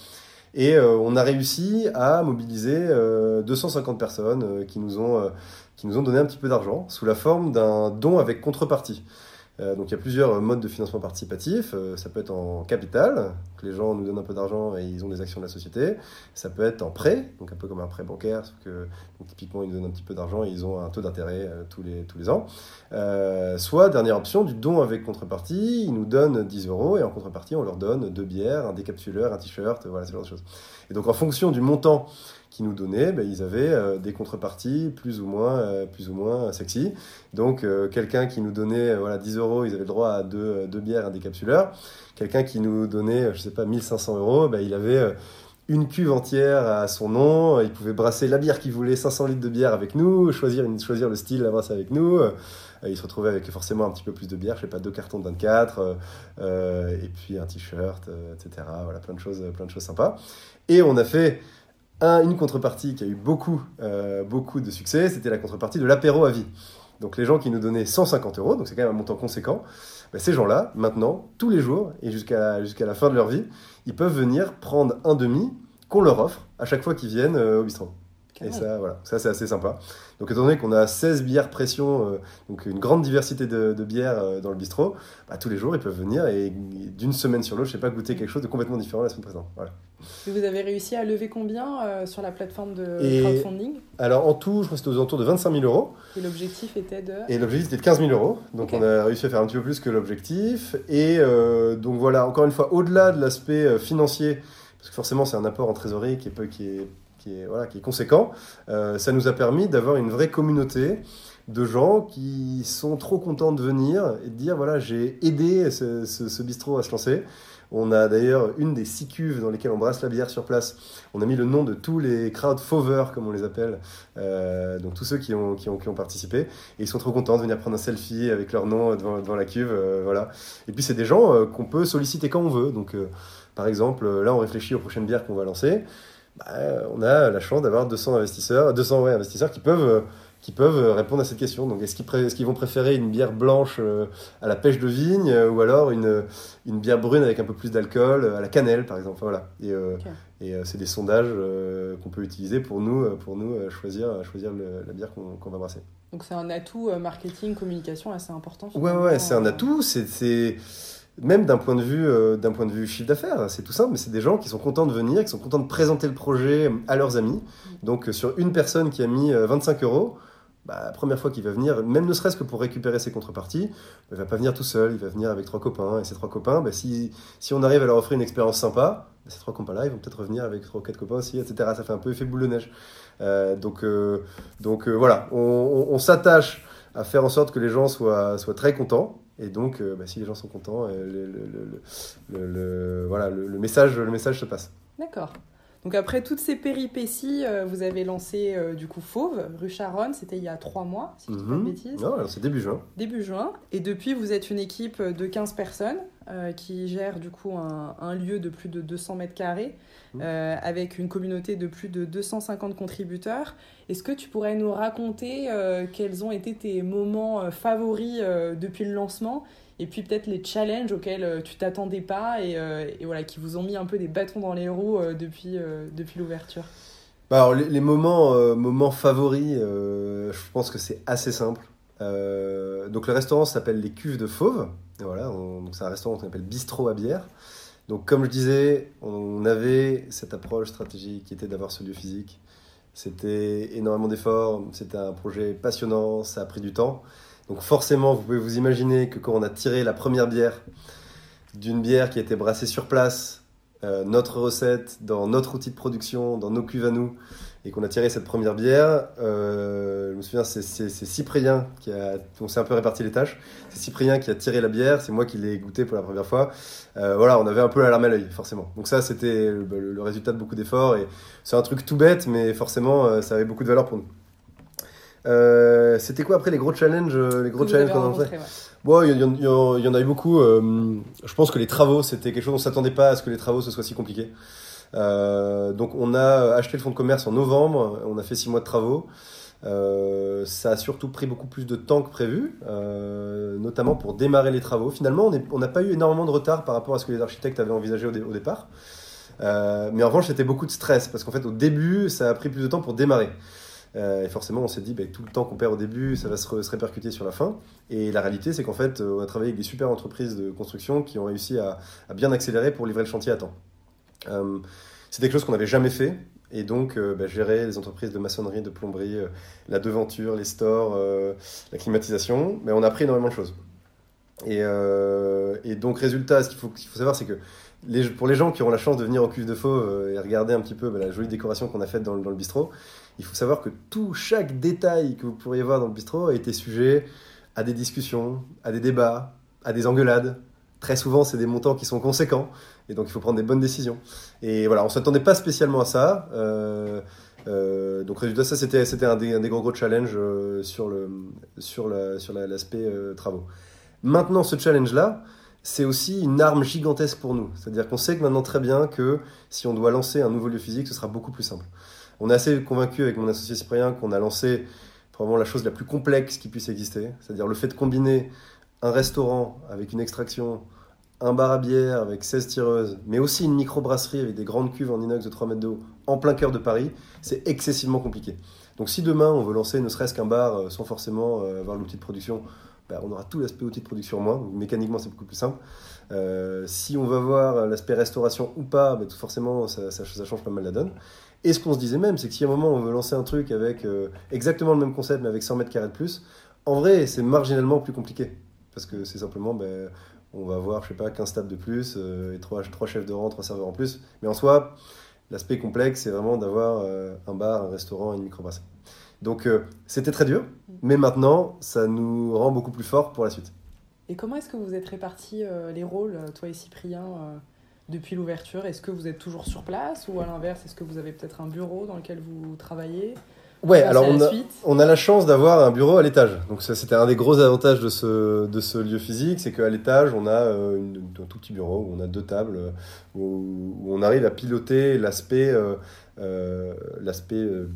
[SPEAKER 2] Et euh, on a réussi à mobiliser euh, 250 personnes euh, qui, nous ont, qui nous ont donné un petit peu d'argent sous la forme d'un don avec contrepartie. Euh, donc il y a plusieurs modes de financement participatif. Euh, ça peut être en capital, que les gens nous donnent un peu d'argent et ils ont des actions de la société. Ça peut être en prêt, donc un peu comme un prêt bancaire, sauf que donc, typiquement ils nous donnent un petit peu d'argent et ils ont un taux d'intérêt euh, tous, les, tous les ans. Euh, soit, dernière option, du don avec contrepartie. Ils nous donnent 10 euros et en contrepartie on leur donne deux bières, un décapsuleur, un t-shirt, voilà ce genre de choses. Et donc en fonction du montant qu'ils nous donnaient, ben, ils avaient euh, des contreparties plus ou moins, euh, plus ou moins sexy. Donc euh, quelqu'un qui nous donnait voilà, 10 euros, ils avaient le droit à deux, deux bières, un décapsuleur. Quelqu'un qui nous donnait, je sais pas, 1500 euros, ben, il avait une cuve entière à son nom. Il pouvait brasser la bière qu'il voulait, 500 litres de bière avec nous, choisir, choisir le style à brasser avec nous. Il se retrouvait avec forcément un petit peu plus de bière, je sais pas, deux cartons de 24, euh, euh, et puis un t-shirt, etc. Voilà, plein de choses, plein de choses sympas. Et on a fait un- une contrepartie qui a eu beaucoup, euh, beaucoup de succès, c'était la contrepartie de l'apéro à vie. Donc les gens qui nous donnaient 150 euros, donc c'est quand même un montant conséquent, ben, ces gens-là, maintenant, tous les jours, et jusqu'à jusqu'à la fin de leur vie, ils peuvent venir prendre un demi qu'on leur offre à chaque fois qu'ils viennent euh, au bistrot. Et ça, voilà, ça c'est assez sympa. Donc étant donné qu'on a 16 bières pression, euh, donc une grande diversité de, de bières euh, dans le bistrot, bah, tous les jours ils peuvent venir et, et d'une semaine sur l'autre, je sais pas, goûter quelque chose de complètement différent la semaine. Voilà.
[SPEAKER 1] Et vous avez réussi à lever combien euh, sur la plateforme de
[SPEAKER 2] Et-
[SPEAKER 1] crowdfunding?
[SPEAKER 2] Alors en tout, je crois que c'était aux alentours de 25 000 euros.
[SPEAKER 1] Et l'objectif était de...
[SPEAKER 2] Et l'objectif était de 15 000 euros. Donc on a réussi à faire un petit peu plus que l'objectif. Et donc voilà, encore une fois, au-delà de l'aspect financier, parce que forcément c'est un apport en trésorerie qui est, peu- qui est, qui est, voilà, qui est conséquent, euh, ça nous a permis d'avoir une vraie communauté de gens qui sont trop contents de venir et de dire voilà, j'ai aidé ce, ce- ce bistrot à se lancer. On a d'ailleurs une des six cuves dans lesquelles on brasse la bière sur place. On a mis le nom de tous les crowd fauveurs, comme on les appelle, euh, donc tous ceux qui ont, qui, ont, qui ont participé. Et ils sont trop contents de venir prendre un selfie avec leur nom devant, devant la cuve. euh, voilà. Et puis c'est des gens euh, qu'on peut solliciter quand on veut. Donc euh, par exemple, là on réfléchit aux prochaines bières qu'on va lancer. Bah, on a la chance d'avoir 200 investisseurs, 200 ouais, investisseurs qui peuvent, euh, qui peuvent euh, répondre à cette question. Donc est-ce qu'ils, pré- est-ce qu'ils vont préférer une bière blanche euh, à la pêche de vigne euh, ou alors une, une bière brune avec un peu plus d'alcool euh, à la cannelle par exemple. Voilà. Et, et c'est des sondages qu'on peut utiliser pour nous, pour nous choisir, choisir le- la bière qu'on, va brasser.
[SPEAKER 1] Donc c'est un atout marketing, communication assez important.
[SPEAKER 2] Ouais, ouais, c'est un atout. C'est- même d'un point de vue, euh, d'un point de vue chiffre d'affaires, c'est tout simple. Mais c'est des gens qui sont contents de venir, qui sont contents de présenter le projet à leurs amis. Donc euh, sur une personne qui a mis euh, 25 euros, bah, la première fois qu'il va venir, même ne serait-ce que pour récupérer ses contreparties, bah, il va pas venir tout seul, il va venir avec trois copains. Et ces trois copains, bah, si, si on arrive à leur offrir une expérience sympa, bah, ces trois copains-là, ils vont peut-être revenir avec trois ou quatre copains aussi, etc. Ça fait un peu effet boule de neige. Euh, donc euh, donc euh, voilà, on, on- on s'attache à faire en sorte que les gens soient, soient très contents. Et donc, euh, bah, si les gens sont contents, euh, le, le- le- voilà, le, message, le message se passe.
[SPEAKER 1] D'accord. Donc après toutes ces péripéties, euh, vous avez lancé euh, du coup Fauve, rue Charonne, c'était il y a trois mois, si je dis pas de
[SPEAKER 2] Mhm.
[SPEAKER 1] bêtises,
[SPEAKER 2] Non, c'est début juin.
[SPEAKER 1] début juin. Et depuis, vous êtes une équipe de 15 personnes euh, qui gère du coup un, un lieu de plus de 200 mètres carrés
[SPEAKER 2] Mhm.
[SPEAKER 1] euh, avec une communauté de plus de 250 contributeurs. Est-ce que tu pourrais nous raconter euh, quels ont été tes moments favoris depuis le lancement? Et puis peut-être les challenges auxquels tu t'attendais pas et, et voilà qui vous ont mis un peu des bâtons dans les roues depuis, depuis l'ouverture.
[SPEAKER 2] Bah alors, les, les moments, euh, moments favoris, euh, je pense que c'est assez simple. Euh, donc le restaurant s'appelle les Cuves de Fauve. Voilà, c'est un restaurant qu'on appelle bistrot à bière. Donc comme je disais, on avait cette approche stratégique qui était d'avoir ce lieu physique. C'était énormément d'efforts, c'était un projet passionnant, ça a pris du temps. Donc forcément, vous pouvez vous imaginer que quand on a tiré la première bière d'une bière qui a été brassée sur place, euh, notre recette, dans notre outil de production, dans nos cuves à nous, et qu'on a tiré cette première bière, euh, je me souviens, c'est- Cyprien qui a, on s'est un peu réparti les tâches, c'est Cyprien qui a tiré la bière, c'est moi qui l'ai goûté pour la première fois. Euh, voilà, on avait un peu la larme à l'œil, forcément. Donc ça, c'était le, le- le résultat de beaucoup d'efforts, et c'est un truc tout bête, mais forcément, euh, ça avait beaucoup de valeur pour nous. Euh, c'était quoi après les gros challenges, les gros challenges qu'on a fait
[SPEAKER 1] ouais.
[SPEAKER 2] Bon, il y, en- y y a eu beaucoup. je pense que les travaux, c'était quelque chose, on s'attendait pas à ce que les travaux ce soit si compliqué. Euh, donc on a acheté le fonds de commerce en novembre, on a fait six mois de travaux. Euh, ça a surtout pris beaucoup plus de temps que prévu, euh, notamment pour démarrer les travaux. Finalement, on n'a pas eu énormément de retard par rapport à ce que les architectes avaient envisagé au, dé- au départ. Euh, mais en revanche, c'était beaucoup de stress parce qu'en fait, au début, ça a pris plus de temps pour démarrer. Euh, et forcément, on s'est dit, bah, tout le temps qu'on perd au début, ça va se, répercuter sur la fin. Et la réalité, c'est qu'en fait, euh, on a travaillé avec des super entreprises de construction qui ont réussi à bien accélérer pour livrer le chantier à temps. Euh, c'est quelque chose qu'on n'avait jamais fait. Et donc, euh, bah, gérer les entreprises de maçonnerie, de plomberie, euh, la devanture, les stores, la climatisation, mais on a appris énormément de choses. Et, et donc, résultat, ce qu'il faut, qu'il faut savoir, c'est que pour les gens qui auront la chance de venir au Cuve de Fauve et regarder un petit peu bah, la jolie décoration qu'on a faite dans, dans le bistrot, il faut savoir que tout, chaque détail que vous pourriez voir dans le bistrot a été sujet à des discussions, à des débats, à des engueulades. Très souvent, c'est des montants qui sont conséquents, et donc il faut prendre des bonnes décisions. Et voilà, on s'attendait pas spécialement à ça. Euh, euh, donc résultat, ça c'était un des, gros gros challenges euh, sur l'aspect travaux. Maintenant, ce challenge là, c'est aussi une arme gigantesque pour nous. C'est-à-dire qu'on sait que maintenant très bien que si on doit lancer un nouveau lieu physique, ce sera beaucoup plus simple. On est assez convaincu avec mon associé Cyprien qu'on a lancé probablement la chose la plus complexe qui puisse exister, c'est-à-dire le fait de combiner un restaurant avec une extraction, un bar à bière avec 16 tireuses, mais aussi une microbrasserie avec des grandes cuves en inox de 3 mètres d'eau en plein cœur de Paris, c'est excessivement compliqué. Donc si demain on veut lancer ne serait-ce qu'un bar euh, sans forcément euh, avoir l'outil de production, ben, on aura tout l'aspect outil de production moins, mécaniquement c'est beaucoup plus simple. Euh, si on va voir l'aspect restauration ou pas, ben, forcément ça, change pas mal la donne. Et ce qu'on se disait même, c'est que si à un moment on veut lancer un truc avec exactement le même concept mais avec 100 mètres carrés de plus, en vrai c'est marginalement plus compliqué. Parce que c'est simplement, ben, on va avoir, je sais pas, 15 tables de plus euh, et 3, chefs de rang, 3 serveurs en plus. Mais en soi, l'aspect complexe, c'est vraiment d'avoir euh, un bar, un restaurant et une microbrasserie. Donc euh, c'était très dur, mais maintenant, ça nous rend beaucoup plus forts pour la suite.
[SPEAKER 1] Et comment est-ce que vous êtes répartis les rôles, toi et Cyprien, depuis l'ouverture? Est-ce que vous êtes toujours sur place ou à l'inverse, est-ce que vous avez peut-être un bureau dans lequel vous travaillez?
[SPEAKER 2] Ouais, alors on a,
[SPEAKER 1] suite.
[SPEAKER 2] on a la chance d'avoir un bureau à l'étage. Donc ça, c'était un des gros avantages de ce, de ce lieu physique, c'est qu'à l'étage, on a euh, une- un tout petit bureau où on a deux tables, euh, où, où on arrive à piloter l'aspect euh, euh, l'aspect euh,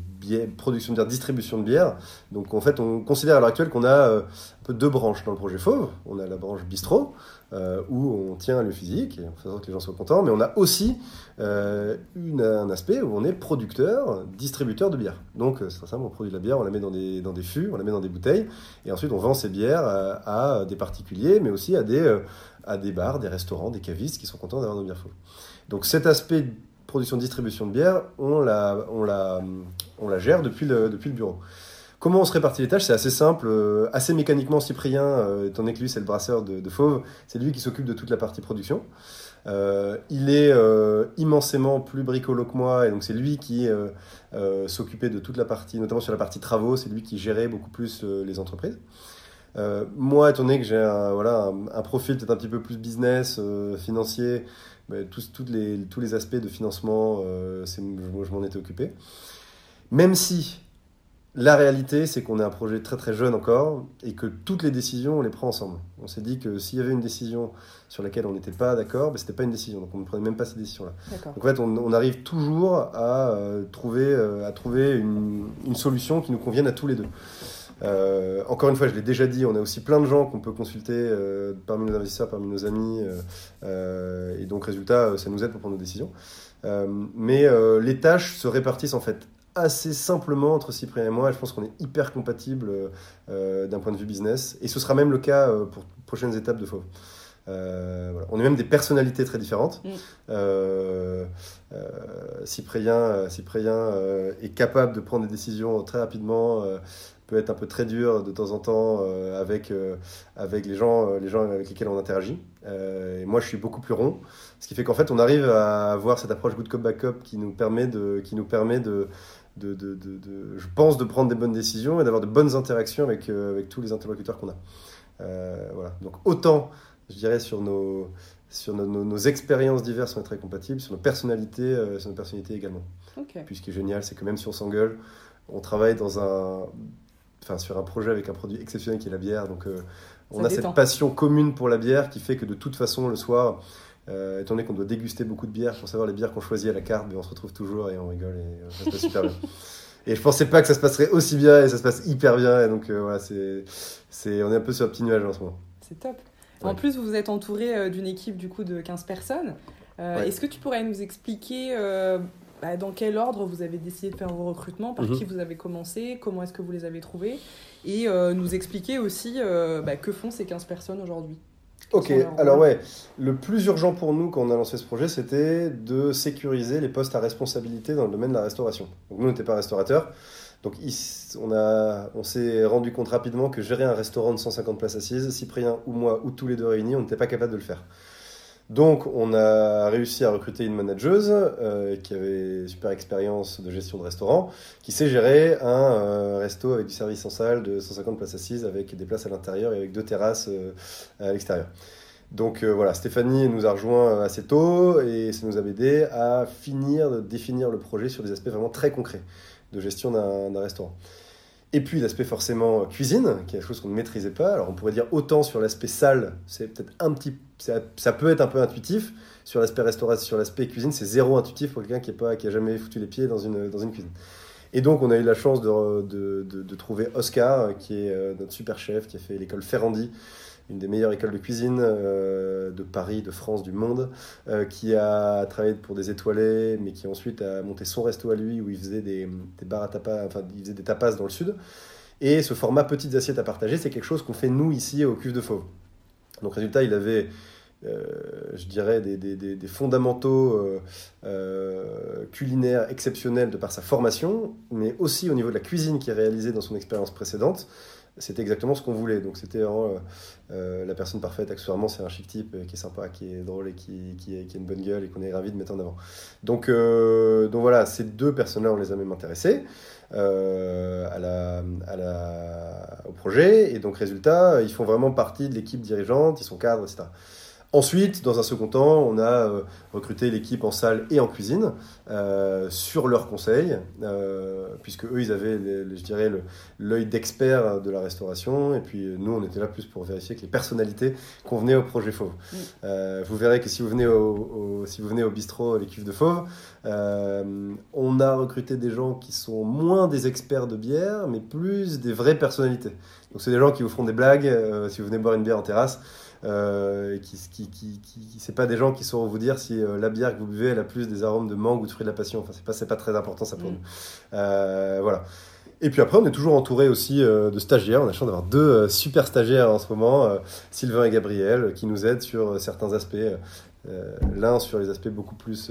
[SPEAKER 2] production de bière, distribution de bière. Donc en fait, on considère à l'heure actuelle qu'on a euh, un peu deux branches dans le projet Fauve. On a la branche bistrot, euh, où on tient lieu physique, et en sorte que les gens soient contents, mais on a aussi un aspect où on est producteur, distributeur de bière. Donc c'est très simple, on produit de la bière, on la met dans des, dans des fûts, on la met dans des bouteilles, et ensuite on vend ces bières à, des particuliers, mais aussi à des, à des bars, des restaurants, des cavistes qui sont contents d'avoir nos bières Fauve. Donc cet aspect production-distribution de bière, on la, on la, on la gère depuis le, depuis le bureau. Comment on se répartit les tâches? C'est assez simple, assez mécaniquement. Cyprien, étant donné que lui c'est le brasseur de, Fauve, c'est lui qui s'occupe de toute la partie production. Euh, il est euh, immensément plus bricolo que moi, et donc c'est lui qui euh, s'occupait de toute la partie, notamment sur la partie travaux, c'est lui qui gérait beaucoup plus les entreprises. moi, étant donné que j'ai voilà, un, profil peut-être un petit peu plus business, financier, tous, les, tous les aspects de financement, je, je m'en étais occupé. Même si la réalité, c'est qu'on est un projet très très jeune encore et que toutes les décisions, on les prend ensemble. On s'est dit que s'il y avait une décision sur laquelle on n'était pas d'accord, ben, ce n'était pas une décision. Donc on ne prenait même pas cette décision-là. Donc en fait, on, arrive toujours à euh, trouver, euh, à trouver une, solution qui nous convienne à tous les deux. Euh, encore une fois, je l'ai déjà dit, on a aussi plein de gens qu'on peut consulter parmi nos investisseurs, parmi nos amis. et donc, résultat, ça nous aide pour prendre nos décisions. mais les tâches se répartissent en fait assez simplement entre Cyprien et moi. je pense qu'on est hyper compatibles euh, d'un point de vue business. Et ce sera même le cas euh, pour prochaines étapes de Fauve. Euh, On est même des personnalités très différentes. Mm. Cyprien, Cyprien est capable de prendre des décisions très rapidement, peut être un peu très dur de temps en temps avec, avec les, gens, les gens avec lesquels on interagit. et moi, je suis beaucoup plus rond. Ce qui fait qu'en fait, on arrive à avoir cette approche good cop, bad cop qui nous permet de, qui nous permet de, de, de, de, je pense, de prendre des bonnes décisions et d'avoir de bonnes interactions avec, euh, avec tous les interlocuteurs qu'on a. Euh, voilà. Donc autant, je dirais, sur nos, sur nos, nos, expériences diverses, on est très compatibles, sur nos personnalités, euh, sur nos personnalités également. Puis ce qui est génial, c'est que même si on s'engueule, on travaille dans un, enfin, sur un projet avec un produit exceptionnel qui est la bière. Donc on a cette passion commune pour la bière qui fait que de toute façon, le soir, euh, étant donné qu'on doit déguster beaucoup de bières pour savoir les bières qu'on choisit à la carte, mais on se retrouve toujours et on rigole et euh, ça se passe super bien. Et je pensais pas que ça se passerait aussi bien et ça se passe hyper bien. Et donc euh, voilà, c'est, c'est, on est un peu sur un petit nuage en ce moment.
[SPEAKER 1] C'est top. En plus, vous êtes entouré d'une équipe du coup de 15 personnes. Est-ce que tu pourrais nous expliquer bah, dans quel ordre vous avez décidé de faire vos recrutements, par mhm. qui vous avez commencé, comment est-ce que vous les avez trouvés, et nous expliquer aussi bah, que font ces 15 personnes aujourd'hui
[SPEAKER 2] Ok, alors ouais, le plus urgent pour nous quand on a lancé ce projet, c'était de sécuriser les postes à responsabilité dans le domaine de la restauration. Donc nous, on n'était pas restaurateur, donc on, a, on s'est rendu compte rapidement que gérer un restaurant de 150 places assises, Cyprien ou moi, ou tous les deux réunis, on n'était pas capable de le faire. Donc, on a réussi à recruter une manageuse euh, qui avait super expérience de gestion de restaurant, qui sait gérer un euh, resto avec du service en salle de 150 places assises, avec des places à l'intérieur et avec deux terrasses euh, à l'extérieur. Donc voilà, Stéphanie nous a rejoint assez tôt et ça nous a aidé à finir de définir le projet sur des aspects vraiment très concrets de gestion d'un restaurant. Et puis l'aspect forcément cuisine, qui est quelque chose qu'on ne maîtrisait pas. Alors on pourrait dire autant sur l'aspect salle, c'est peut-être un petit, ça, peut être un peu intuitif. Sur l'aspect restauration, sur l'aspect cuisine, c'est zéro intuitif pour quelqu'un qui n'a pas, qui a jamais foutu les pieds dans une dans une cuisine. Et donc on a eu la chance de, de, de trouver Oscar, qui est euh, notre super chef, qui a fait l'école Ferrandi, une des meilleures écoles de cuisine euh, de Paris, de France, du monde, euh, qui a travaillé pour des étoilés, mais qui ensuite a monté son resto à lui où il faisait des, des bars à tapas, enfin il faisait des tapas dans le sud. Et ce format petites assiettes à partager, c'est quelque chose qu'on fait nous ici au Cuve de Fauve. Donc résultat, il avait euh, je dirais, des, des, des fondamentaux culinaires exceptionnels de par sa formation, mais aussi au niveau de la cuisine qui est réalisée dans son expérience précédente c'était exactement ce qu'on voulait. Donc c'était euh, euh, la personne parfaite. Accessoirement, c'est un chic type euh, qui est sympa, qui est drôle et qui, qui, a une bonne gueule et qu'on est ravi de mettre en avant. Donc, donc voilà, ces deux personnes-là, on les a même intéressés à la, à la, au projet. Et donc résultat, ils font vraiment partie de l'équipe dirigeante, ils sont cadres, etc. Ensuite, dans un second temps, on a euh, recruté l'équipe en salle et en cuisine euh, sur leurs conseils, euh, puisque eux, ils avaient, je dirais, l'œil d'expert de la restauration, et puis nous, on était là plus pour vérifier que les personnalités convenaient au projet Fauve. vous verrez que si vous venez au, si vous venez au bistrot Les Cuves de Fauve, on a recruté des gens qui sont moins des experts de bière, mais plus des vraies personnalités. Donc, c'est des gens qui vous feront des blagues si vous venez boire une bière en terrasse. Euh, qui, qui, qui, qui c'est pas des gens qui sauront vous dire si euh, la bière que vous buvez elle a plus des arômes de mangue ou de fruits de la passion. Enfin, c'est pas, c'est pas très important ça pour mm. nous. Euh, voilà. Et puis après, on est toujours entouré aussi de stagiaires. On a la chance d'avoir deux super stagiaires en ce moment, Sylvain et Gabriel, qui nous aident sur certains aspects. L'un sur les aspects beaucoup plus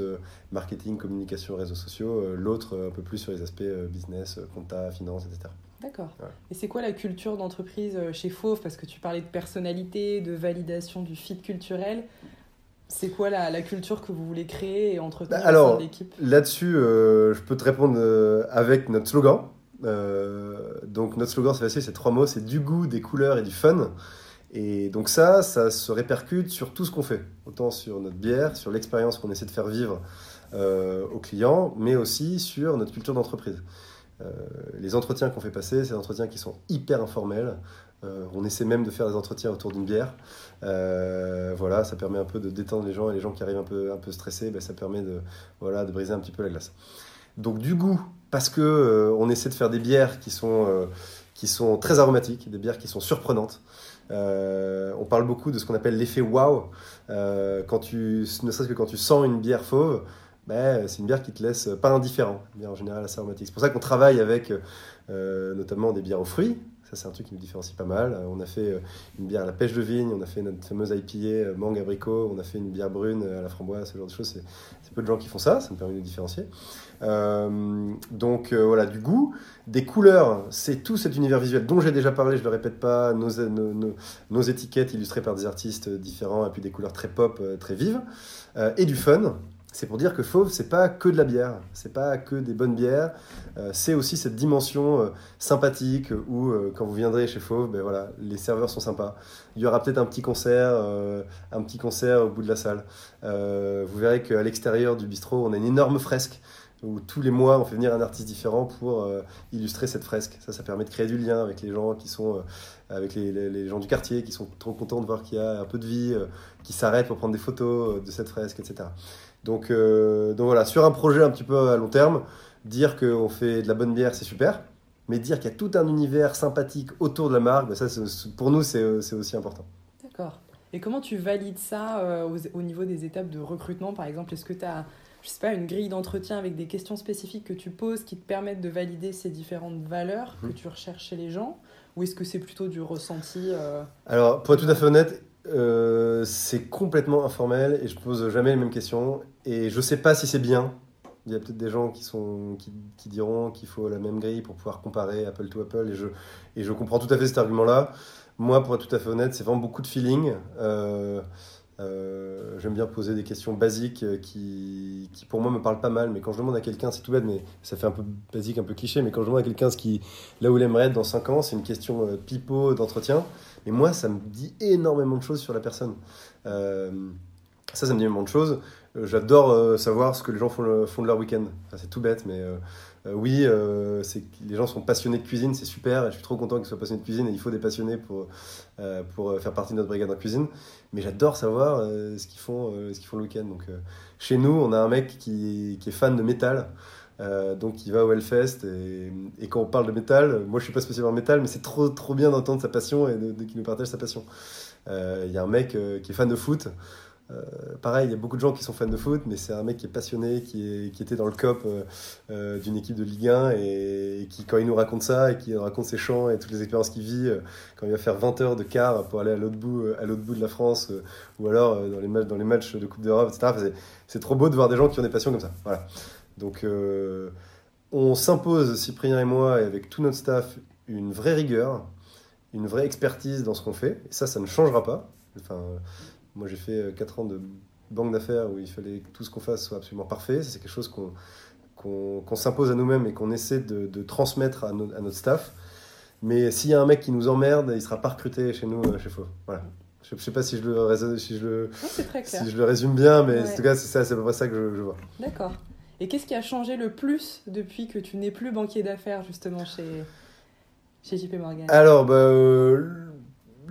[SPEAKER 2] marketing, communication, réseaux sociaux, l'autre un peu plus sur les aspects business, compta, finance, etc.
[SPEAKER 1] D'accord. Et c'est quoi la culture d'entreprise chez Fauve? Parce que tu parlais de personnalité, de validation du fit culturel. C'est quoi la, culture que vous voulez créer et entretenir
[SPEAKER 2] bah, Alors, l'équipe? Là-dessus, je peux te répondre avec notre slogan. donc notre slogan, c'est facile, c'est trois mots, c'est du goût, des couleurs et du fun. Et donc ça, ça se répercute sur tout ce qu'on fait, autant sur notre bière, sur l'expérience qu'on essaie de faire vivre euh, aux clients, mais aussi sur notre culture d'entreprise. Euh, les entretiens qu'on fait passer, c'est des entretiens qui sont hyper informels. Euh, on essaie même de faire des entretiens autour d'une bière. voilà, ça permet un peu de détendre les gens et les gens qui arrivent un peu, un peu stressés, ben, ça permet de, voilà, de briser un petit peu la glace. Donc du goût, parce que on essaie de faire des bières qui sont, qui sont très aromatiques, des bières qui sont surprenantes. Euh, on parle beaucoup de ce qu'on appelle l'effet wow. Euh, quand tu, ne serait-ce que quand tu sens une bière fauve, ben, c'est une bière qui te laisse pas indifférent, une bière en général assez aromatique. C'est pour ça qu'on travaille avec euh, notamment des bières aux fruits. Ça, c'est un truc qui nous différencie pas mal. On a fait une bière à la pêche de vigne, on a fait notre fameuse IPA mangue abricot, on a fait une bière brune à la framboise, ce genre de choses. C'est peu de gens qui font ça, ça me permet de nous différencier. Euh, donc euh, voilà, du goût. Des couleurs, c'est tout cet univers visuel dont j'ai déjà parlé, je le répète pas, nos, nos, étiquettes illustrées par des artistes différents, et puis des couleurs très pop, euh, très vives. et du fun, c'est pour dire que Fauve, c'est pas que de la bière, c'est pas que des bonnes bières, c'est aussi cette dimension sympathique où quand vous viendrez chez Fauve, ben voilà, les serveurs sont sympas. Il y aura peut-être un petit concert, un petit concert au bout de la salle. vous verrez qu'à l'extérieur du bistrot, on a une énorme fresque où tous les mois on fait venir un artiste différent pour euh, illustrer cette fresque. Ça, ça permet de créer du lien avec les gens qui sont, euh, avec les, gens du quartier qui sont trop contents de voir qu'il y a un peu de vie, euh, qui s'arrêtent pour prendre des photos de cette fresque, etc. Donc, donc voilà, sur un projet un petit peu à long terme, dire qu'on fait de la bonne bière, c'est super. Mais dire qu'il y a tout un univers sympathique autour de la marque, ben ça, pour nous, c'est aussi important.
[SPEAKER 1] D'accord. Et comment tu valides ça au, au niveau des étapes de recrutement, par exemple? Est-ce que tu as je sais pas, une grille d'entretien avec des questions spécifiques que tu poses qui te permettent de valider ces différentes valeurs que mhm. tu recherches chez les gens Ou est-ce que c'est plutôt du ressenti euh,
[SPEAKER 2] Alors, pour être tout à fait honnête, euh, c'est complètement informel et je pose jamais les mêmes questions. Et je sais pas si c'est bien. Il y a peut-être des gens qui, sont, qui, qui diront qu'il faut la même grille pour pouvoir comparer Apple to Apple. Et je, et je comprends tout à fait cet argument-là. Moi, pour être tout à fait honnête, c'est vraiment beaucoup de feeling. Euh, euh, j'aime bien poser des questions basiques euh, qui, qui, pour moi me parlent pas mal, mais quand je demande à quelqu'un, c'est tout bête, mais ça fait un peu basique, un peu cliché, mais quand je demande à quelqu'un ce qui, là où il aimerait être dans 5 ans, c'est une question euh, pipeau d'entretien. Mais moi, ça me dit énormément de choses sur la personne. ça, ça me dit énormément de choses. J'adore savoir ce que les gens font, font de leur week-end. c'est tout bête, mais euh, oui, euh, les gens sont passionnés de cuisine, c'est super, et je suis trop content qu'ils soient passionnés de cuisine, et il faut des passionnés pour, euh, pour faire partie de notre brigade en cuisine. Mais j'adore savoir ce qu'ils font, ce qu'ils font le week-end. Donc, chez nous, on a un mec qui, qui est fan de métal. donc il va au Hellfest et, et, quand on parle de métal, moi je suis pas spécialement métal, mais c'est trop trop bien d'entendre sa passion et de, de qu'il nous partage sa passion. Il y a un mec qui est fan de foot, euh, pareil, il y a beaucoup de gens qui sont fans de foot, mais c'est un mec qui est passionné, qui, était dans le COP euh, euh, d'une équipe de Ligue 1 et, qui, quand il nous raconte ça et qui raconte ses chants et toutes les expériences qu'il vit, quand il va faire 20 heures de car pour aller à l'autre bout, bout de la France ou alors dans, les matchs, dans les matchs de Coupe d'Europe, etc. c'est trop beau de voir des gens qui ont des passions comme ça. Voilà. Donc, on s'impose, Cyprien et moi, et avec tout notre staff, une vraie rigueur, une vraie expertise dans ce qu'on fait. Et ça, ça ne changera pas. Enfin, moi, j'ai fait 4 euh, ans de banque d'affaires où il fallait que tout ce qu'on fasse soit absolument parfait. C'est quelque chose qu'on qu'on s'impose à nous-mêmes et qu'on essaie de, de transmettre à, à, notre staff. Mais s'il y a un mec qui nous emmerde, il sera pas recruté chez nous, euh, chez Faux. Voilà. Je ne sais pas si je le, si je le, si je le résume bien, mais en tout cas, c'est à peu près ça que je, je vois.
[SPEAKER 1] D'accord. Et qu'est-ce qui a changé le plus depuis que tu n'es plus banquier d'affaires, justement, chez, chez JP Morgan?
[SPEAKER 2] Alors, bah, euh,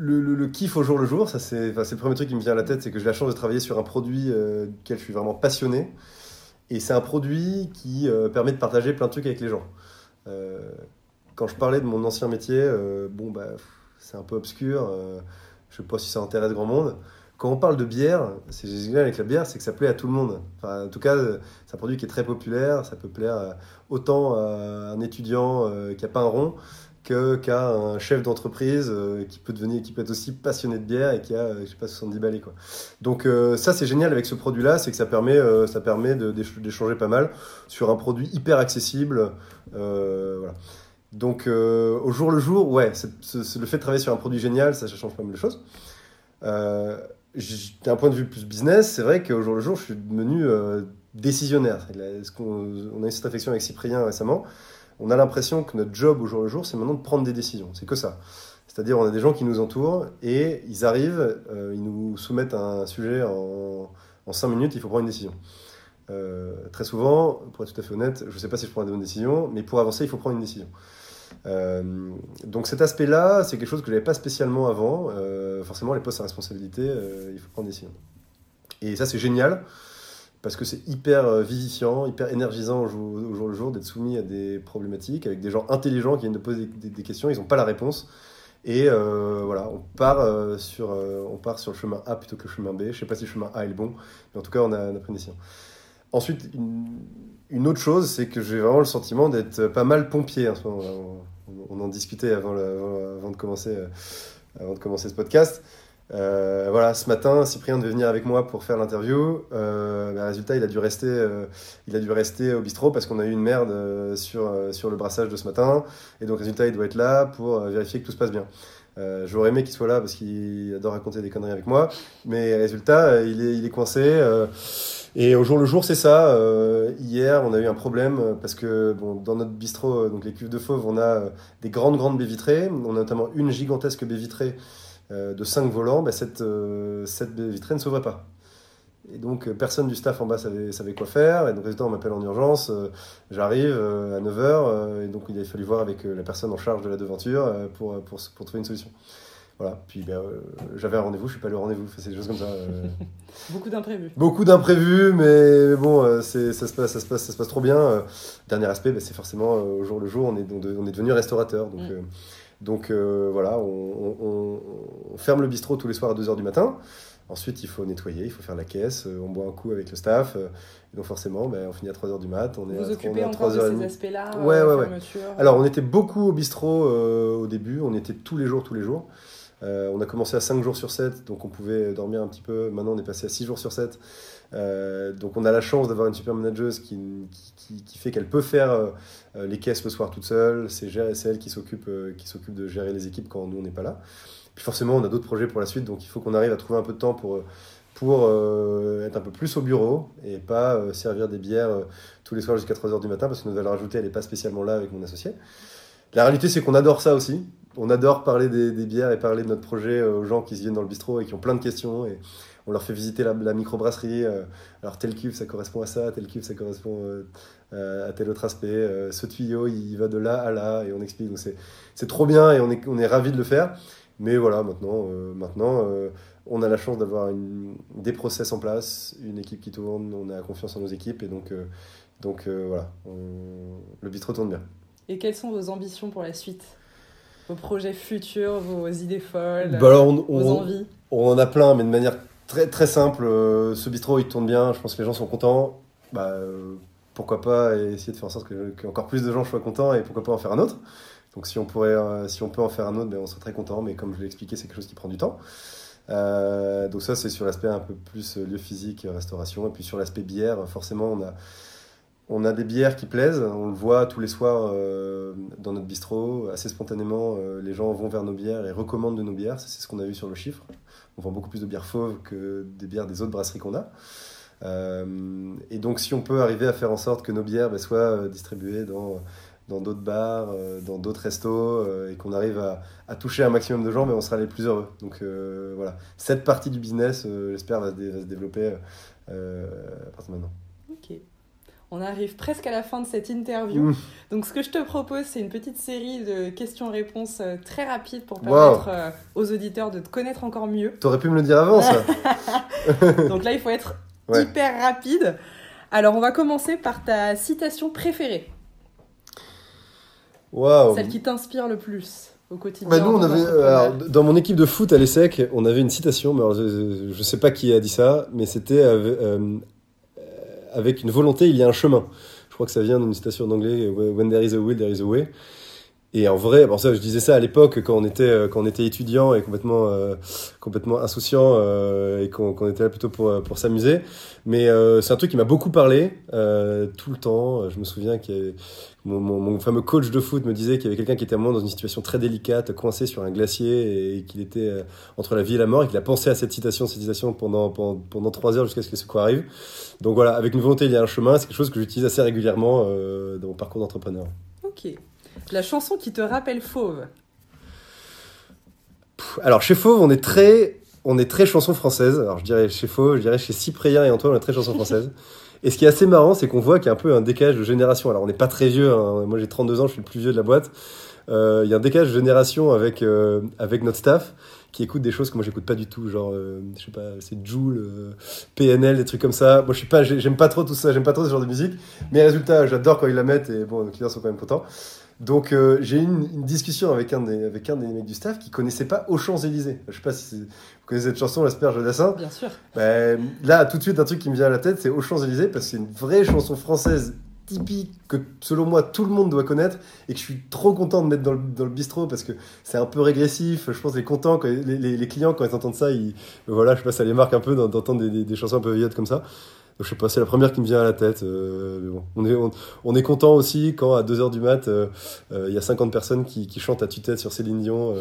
[SPEAKER 2] le, kiff au jour le jour, ça c'est le premier truc qui me vient à la tête, c'est que j'ai la chance de travailler sur un produit euh, duquel je suis vraiment passionné. Et c'est un produit qui euh, permet de partager plein de trucs avec les gens. Euh, quand je parlais de mon ancien métier, euh, bon bah c'est un peu obscur, je sais pas si ça intéresse grand monde. Quand on parle de bière, c'est génial avec la bière, c'est que ça plaît à tout le monde. En tout cas, c'est un produit qui est très populaire, ça peut plaire autant à un étudiant qui n'a pas un rond que qu'à un chef d'entreprise euh, qui peut devenir qui peut être aussi passionné de bière et qui a euh, je sais pas 70 balais quoi. Donc euh, ça c'est génial avec ce produit là, c'est que ça permet ça permet d'échanger pas mal sur un produit hyper accessible voilà. Donc, au jour le jour, ouais, le fait de travailler sur un produit génial, ça, change pas mal de choses. D'un point de vue plus business, c'est vrai qu'au jour le jour, je suis devenu décisionnaire. Qu'on- on a eu cette réflexion avec Cyprien récemment? On a l'impression que notre job au jour le jour, c'est maintenant de prendre des décisions. C'est que ça. C'est-à-dire, on a des gens qui nous entourent et ils arrivent, euh, ils nous soumettent un sujet en, 5 minutes, il faut prendre une décision. Euh, très souvent, pour être tout à fait honnête, je ne sais pas si je prends la bonne décision, mais pour avancer, il faut prendre une décision. Euh, donc cet aspect-là, c'est quelque chose que je n'avais pas spécialement avant. Forcément, les postes à responsabilité, il faut prendre des décisions. Et ça, c'est génial, parce que c'est hyper euh, vivifiant, hyper énergisant au jour, le jour d'être soumis à des problématiques, avec des gens intelligents qui viennent de poser des, des questions, ils n'ont pas la réponse. Et euh, voilà, on part, euh, sur, euh, on part sur le chemin A plutôt que le chemin B. Je ne sais pas si le chemin A est le bon, mais en tout cas, on a, on a pris une décision. Ensuite, une, autre chose, c'est que j'ai vraiment le sentiment d'être pas mal pompier. On, en discutait avant, le- avant, de commencer, avant de commencer ce podcast. Euh, voilà, ce matin, Cyprien devait venir avec moi pour faire l'interview. Euh, bah, résultat, il a dû rester, euh, il a dû rester au bistrot parce qu'on a eu une merde euh, sur, euh, sur le brassage de ce matin. Et donc, résultat, il doit être là pour euh, vérifier que tout se passe bien. J'aurais aimé qu'il soit là parce qu'il adore raconter des conneries avec moi. Mais résultat, il est, il est coincé. et au jour le jour, c'est ça. Hier, on a eu un problème parce que bon, dans notre bistrot, donc les cuves de fauve, on a des grandes, grandes baies vitrées. On a notamment une gigantesque baie vitrée de 5 volants. Bah, cette, euh, cette vitrée ne s'ouvrait pas. Et donc, euh, personne du staff en bas savait, savait quoi faire. Et donc, résultat, on m'appelle en urgence. Euh, J'arrive euh, à 9h. et donc, il a fallu voir avec euh, la personne en charge de la devanture euh, pour, pour, pour trouver une solution. Voilà. Puis, ben, euh, j'avais un rendez-vous, je suis pas allé au rendez-vous. Enfin, c'est des choses comme ça. euh.
[SPEAKER 1] Beaucoup d'imprévus.
[SPEAKER 2] Beaucoup d'imprévus, mais, bon, euh, c'est, ça, se passe, ça, se passe, ça se passe trop bien. Euh, Dernier aspect, bah, c'est forcément euh, au jour le jour, on est, on est devenu restaurateur. Donc,
[SPEAKER 1] Mm.
[SPEAKER 2] Euh, donc euh, voilà, on, on- on- ferme le bistrot tous les soirs à 2h du matin. Ensuite, il faut nettoyer, il faut faire la caisse, euh, on boit un coup avec le staff. euh, et donc forcément, bah, on finit à 3h du mat. On est
[SPEAKER 1] Vous
[SPEAKER 2] à,
[SPEAKER 1] vous
[SPEAKER 2] on est
[SPEAKER 1] occupez
[SPEAKER 2] à
[SPEAKER 1] encore de
[SPEAKER 2] 3h30.
[SPEAKER 1] ces aspects-là
[SPEAKER 2] Ouais,
[SPEAKER 1] euh,
[SPEAKER 2] ouais, ouais.
[SPEAKER 1] fermeture,
[SPEAKER 2] Alors, on était beaucoup au bistrot euh, au début, on était tous les jours, tous les jours. Euh, on a commencé à 5 jours sur 7, donc on pouvait dormir un petit peu. Maintenant, on est passé à 6 jours sur 7. Euh, donc, on a la chance d'avoir une super manageuse qui, fait qu'elle peut faire euh, les caisses le soir toute seule. C'est elle qui s'occupe euh, qui s'occupe de gérer les équipes quand nous, on n'est pas là. Puis forcément, on a d'autres projets pour la suite, donc il faut qu'on arrive à trouver un peu de temps pour, être un peu plus au bureau et pas servir des bières tous les soirs jusqu'à 3h du matin parce que notre valeur ajoutée, elle n'est pas spécialement là avec mon associé. La réalité, c'est qu'on adore ça aussi. On adore parler des, bières et parler de notre projet aux gens qui se viennent dans le bistrot et qui ont plein de questions. On leur fait visiter la, la microbrasserie. euh, alors, tel cuve, ça correspond à ça. Tel cuve, ça correspond euh, euh, à tel autre aspect. ce tuyau, il va de là à là. Et on explique. Donc, c'est trop bien et on est, on est ravis de le faire. Mais voilà, maintenant, euh, maintenant euh, on a la chance d'avoir des process en place, une équipe qui tourne. On a confiance en nos équipes. Et donc, euh, donc voilà, on- le bistrot tourne bien.
[SPEAKER 1] Et quelles sont vos ambitions pour la suite? Vos projets futurs, vos idées folles,
[SPEAKER 2] Bah alors, on,
[SPEAKER 1] vos
[SPEAKER 2] on-
[SPEAKER 1] envies?
[SPEAKER 2] on en a plein, mais de manière très, très simple. Euh, ce bistrot, il tourne bien. Je pense que les gens sont contents. Bah, euh, pourquoi pas essayer de faire en sorte que- qu'encore plus de gens soient contents et pourquoi pas en faire un autre. Donc, si on, pourrait, euh, si on peut en faire un autre, ben, on serait très content. Mais comme je l'ai expliqué, c'est quelque chose qui prend du temps. Donc, ça, c'est sur l'aspect un peu plus lieu physique, restauration. Et puis, sur l'aspect bière, forcément, on a. On a des bières qui plaisent, on le voit tous les soirs dans notre bistrot, assez spontanément, les gens vont vers nos bières et recommandent de nos bières, c'est ce qu'on a vu sur le chiffre. On vend beaucoup plus de bières fauves que des bières des autres brasseries qu'on a. Euh, et donc si on peut arriver à faire en sorte que nos bières ben, soient euh, distribuées dans dans d'autres bars, euh, dans d'autres restos, et qu'on arrive à, toucher un maximum de gens, mais on sera les plus heureux. Donc voilà, cette partie du business, j'espère, va, se développer à partir de maintenant.
[SPEAKER 1] On arrive presque à la fin de cette interview.
[SPEAKER 2] Mmh.
[SPEAKER 1] Donc, ce que je te propose, c'est une petite série de questions-réponses euh, très rapides pour
[SPEAKER 2] Wow.
[SPEAKER 1] permettre euh, aux auditeurs de te connaître encore mieux.
[SPEAKER 2] T'aurais pu me le dire avant, ça
[SPEAKER 1] Donc là, il faut être
[SPEAKER 2] Ouais.
[SPEAKER 1] hyper rapide. Alors, on va commencer par ta citation préférée,
[SPEAKER 2] Waouh
[SPEAKER 1] celle qui t'inspire le plus au quotidien.
[SPEAKER 2] Bah, nous,
[SPEAKER 1] en
[SPEAKER 2] on
[SPEAKER 1] tant
[SPEAKER 2] avait,
[SPEAKER 1] qu'entrepreneur.
[SPEAKER 2] alors, dans mon équipe de foot à l'ESSEC, on avait une citation, mais alors, je, je sais pas qui a dit ça, mais c'était euh, avec une volonté, il y a un chemin. Je crois que ça vient d'une citation en anglais, When there is a will, there is a way. Et en vrai, bon ça, je disais ça à l'époque quand on était euh, quand on était étudiant et complètement euh, complètement insouciant euh, et qu'on qu'on était là plutôt pour pour s'amuser. Mais euh, c'est un truc qui m'a beaucoup parlé euh, tout le temps. Je me souviens que mon, mon, mon fameux coach de foot me disait qu'il y avait quelqu'un qui était à moment dans une situation très délicate, coincé sur un glacier et qu'il était euh, entre la vie et la mort et qu'il a pensé à cette citation, cette citation pendant pendant, pendant trois heures jusqu'à ce que ce quoi arrive. Donc voilà, avec une volonté, il y a un chemin. C'est quelque chose que j'utilise assez régulièrement euh, dans mon parcours d'entrepreneur.
[SPEAKER 1] Ok. La chanson qui te rappelle Fauve.
[SPEAKER 2] Alors chez Fauve, on est très, on est très chanson française. Alors je dirais chez Fauve, je dirais chez Cyprien et Antoine, on est très chanson française. Et ce qui est assez marrant, c'est qu'on voit qu'il y a un peu un décalage de génération. Alors on n'est pas très vieux, hein. moi j'ai 32 ans, je suis le plus vieux de la boîte. Euh, Il y a un décalage de génération avec, euh, avec notre staff qui écoute des choses que moi j'écoute pas du tout, genre euh, je sais pas, c'est Joule, euh, PNL, des trucs comme ça. Moi je suis pas, j'ai- j'aime pas trop tout ça, j'aime pas trop ce genre de musique. Mais résultat, j'adore quand ils la mettent et bon, nos clients sont quand même contents. Donc euh, j'ai eu une, une discussion avec un, des, avec un des mecs du staff qui connaissait pas Aux Champs-Élysées. Je sais pas si vous connaissez cette chanson, l'asperge Dassin.
[SPEAKER 1] Bien sûr.
[SPEAKER 2] Ben, là, tout de suite, un truc qui me vient à la tête, c'est Aux Champs-Élysées, parce que c'est une vraie chanson française typique que, selon moi, tout le monde doit connaître et que je suis trop content de mettre dans le, dans le bistrot parce que c'est un peu régressif. Je pense que les, contents, les, les- les clients, quand ils entendent ça, ils, voilà, je sais pas, ça les marque un peu d'en- d'entendre des, des- des chansons un peu vieillottes comme ça. Donc, je sais pas, c'est la première qui me vient à la tête. euh, mais bon, on est, on, on est content aussi quand à 2h du mat, euh, euh, il y a 50 personnes qui, qui chantent à tue-tête sur Céline Dion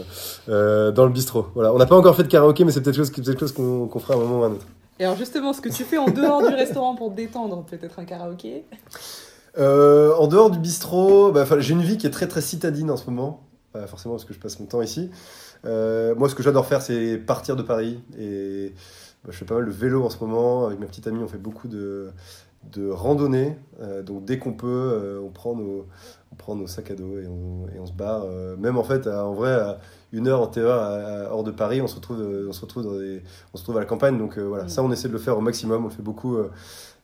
[SPEAKER 2] dans le bistrot. Voilà. On n'a pas encore fait de karaoké, mais c'est peut-être chose, peut quelque chose qu'on fera à un moment ou à un autre.
[SPEAKER 1] Et alors justement, ce que tu fais en dehors du restaurant pour te détendre, peut-être un karaoké?
[SPEAKER 2] En dehors du bistrot, bah, j'ai une vie qui est très très citadine en ce moment. Forcément parce que je passe mon temps ici. Moi, ce que j'adore faire, c'est partir de Paris. Et je fais pas mal de vélo en ce moment. Avec ma petite amie, on fait beaucoup de, de randonnées. Euh, donc dès qu'on peut, euh, on, prend nos, on prend nos sacs à dos et on, et on se barre. Euh, même en fait, à- en vrai, à une heure en à- hors de Paris, on se retrouve, on se retrouve, dans des- on se retrouve à la campagne. Donc voilà,
[SPEAKER 1] Mm.
[SPEAKER 2] ça, on essaie de le faire au maximum. On le fait beaucoup.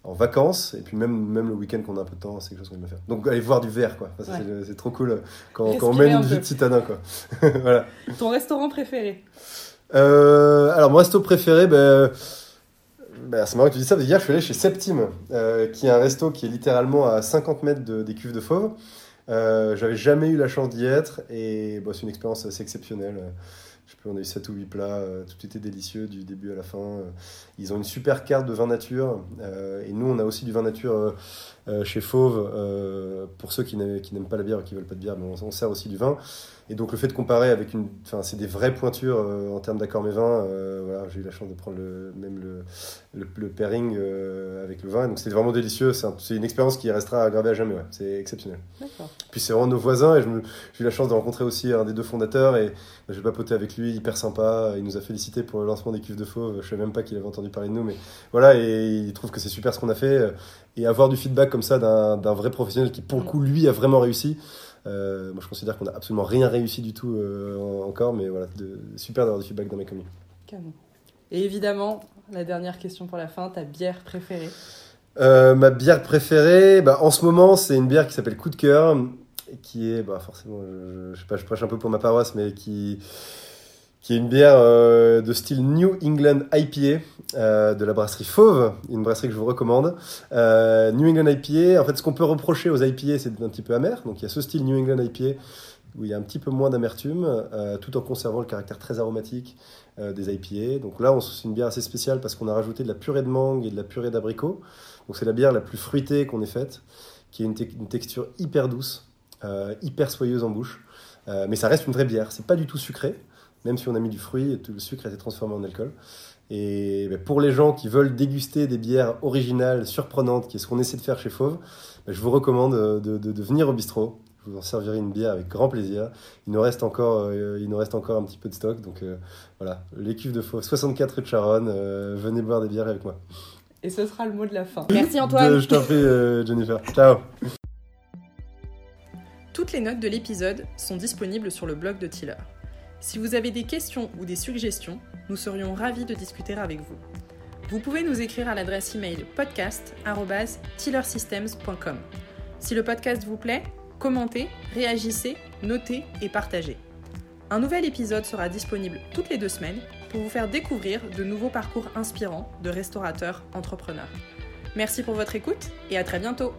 [SPEAKER 2] en vacances et puis même même le week-end qu'on a un peu de temps c'est quelque chose qu'on aime faire donc aller voir du verre quoi Enfin, ça,
[SPEAKER 1] Ouais.
[SPEAKER 2] c'est trop cool quand, quand on mène
[SPEAKER 1] un
[SPEAKER 2] une vie de citadin quoi voilà
[SPEAKER 1] Ton restaurant préféré?
[SPEAKER 2] Euh, alors mon resto préféré ben ben, c'est marrant que tu dis ça parce que hier je suis allé chez Septime euh, qui est un resto qui est littéralement à 50 mètres de- des cuves de fauve euh, j'avais jamais eu la chance d'y être et c'est une expérience assez exceptionnelle je sais plus, on a eu 7 ou 8 plats, euh, tout était délicieux du début à la fin. Ils ont une super carte de vin nature euh, et nous on a aussi du vin nature euh, euh, chez Fauve pour ceux qui n'aiment pas la bière ou qui veulent pas de bière, mais on, on sert aussi du vin. Et donc le fait de comparer avec une, enfin c'est des vraies pointures euh, en termes d'accord mes vins. euh, voilà, j'ai eu la chance de prendre le, même le, le, le pairing euh, avec le vin, donc c'était vraiment délicieux. C'est un- c'est une expérience qui restera gravée à jamais. Ouais. C'est exceptionnel.
[SPEAKER 1] D'accord.
[SPEAKER 2] Puis c'est vraiment nos voisins et j'ai eu la chance de rencontrer aussi un des deux fondateurs et j'ai papoté avec lui, hyper sympa. Il nous a félicité pour le lancement des cuves de fauve. Je savais même pas qu'il avait entendu parler de nous, mais voilà, et il trouve que c'est super ce qu'on a fait. Et avoir du feedback comme ça d'un vrai professionnel qui, pour le coup, lui, a vraiment réussi. Euh, moi, je considère qu'on a absolument rien réussi du tout euh, en- encore, mais voilà, de- super d'avoir du feedback dans mes.
[SPEAKER 1] Canon. Et évidemment, la dernière question pour la fin, ta bière préférée?
[SPEAKER 2] Euh, ma bière préférée, bah, en ce moment, c'est une bière qui s'appelle Coup de cœur, qui est, bah, forcément, je, je, je je prêche un peu pour ma paroisse, mais qui, qui est une bière euh, de style New England IPA euh, de la brasserie Fauve, une brasserie que je vous recommande. Euh, New England IPA, en fait, ce qu'on peut reprocher aux IPA, c'est un petit peu amer. Donc, il y a ce style New England IPA où il y a un petit peu moins d'amertume, tout en conservant le caractère très aromatique des IPA. Donc là, c'est une bière assez spéciale parce qu'on a rajouté de la purée de mangue et de la purée d'abricot. Donc c'est la bière la plus fruitée qu'on ait faite, qui a une, une texture hyper douce, hyper soyeuse en bouche. Mais ça reste une vraie bière. C'est pas du tout sucré, même si on a mis du fruit, et tout le sucre a été transformé en alcool. Et ben, pour les gens qui veulent déguster des bières originales, surprenantes, qui est ce qu'on essaie de faire chez Fauve, ben, je vous recommande euh, de, de- de venir au bistrot. Je vous en servirai une bière avec grand plaisir. Il nous reste encore, euh, il nous reste encore un petit peu de stock, donc euh, voilà, les cuves de Fauve, 64 rue de Charonne. euh, venez boire des bières avec moi.
[SPEAKER 1] Et ce sera le mot de la fin.
[SPEAKER 3] Merci Antoine.
[SPEAKER 2] De- je t'en prie, euh, Jennifer. Ciao.
[SPEAKER 1] Toutes les notes de l'épisode sont disponibles sur le blog de Tiller. Si vous avez des questions ou des suggestions, nous serions ravis de discuter avec vous. Vous pouvez nous écrire à l'adresse email podcast@tillersystems.com. Si le podcast vous plaît, commentez, réagissez, notez et partagez. Un nouvel épisode sera disponible toutes les deux semaines pour vous faire découvrir de nouveaux parcours inspirants de restaurateurs entrepreneurs. Merci pour votre écoute et à très bientôt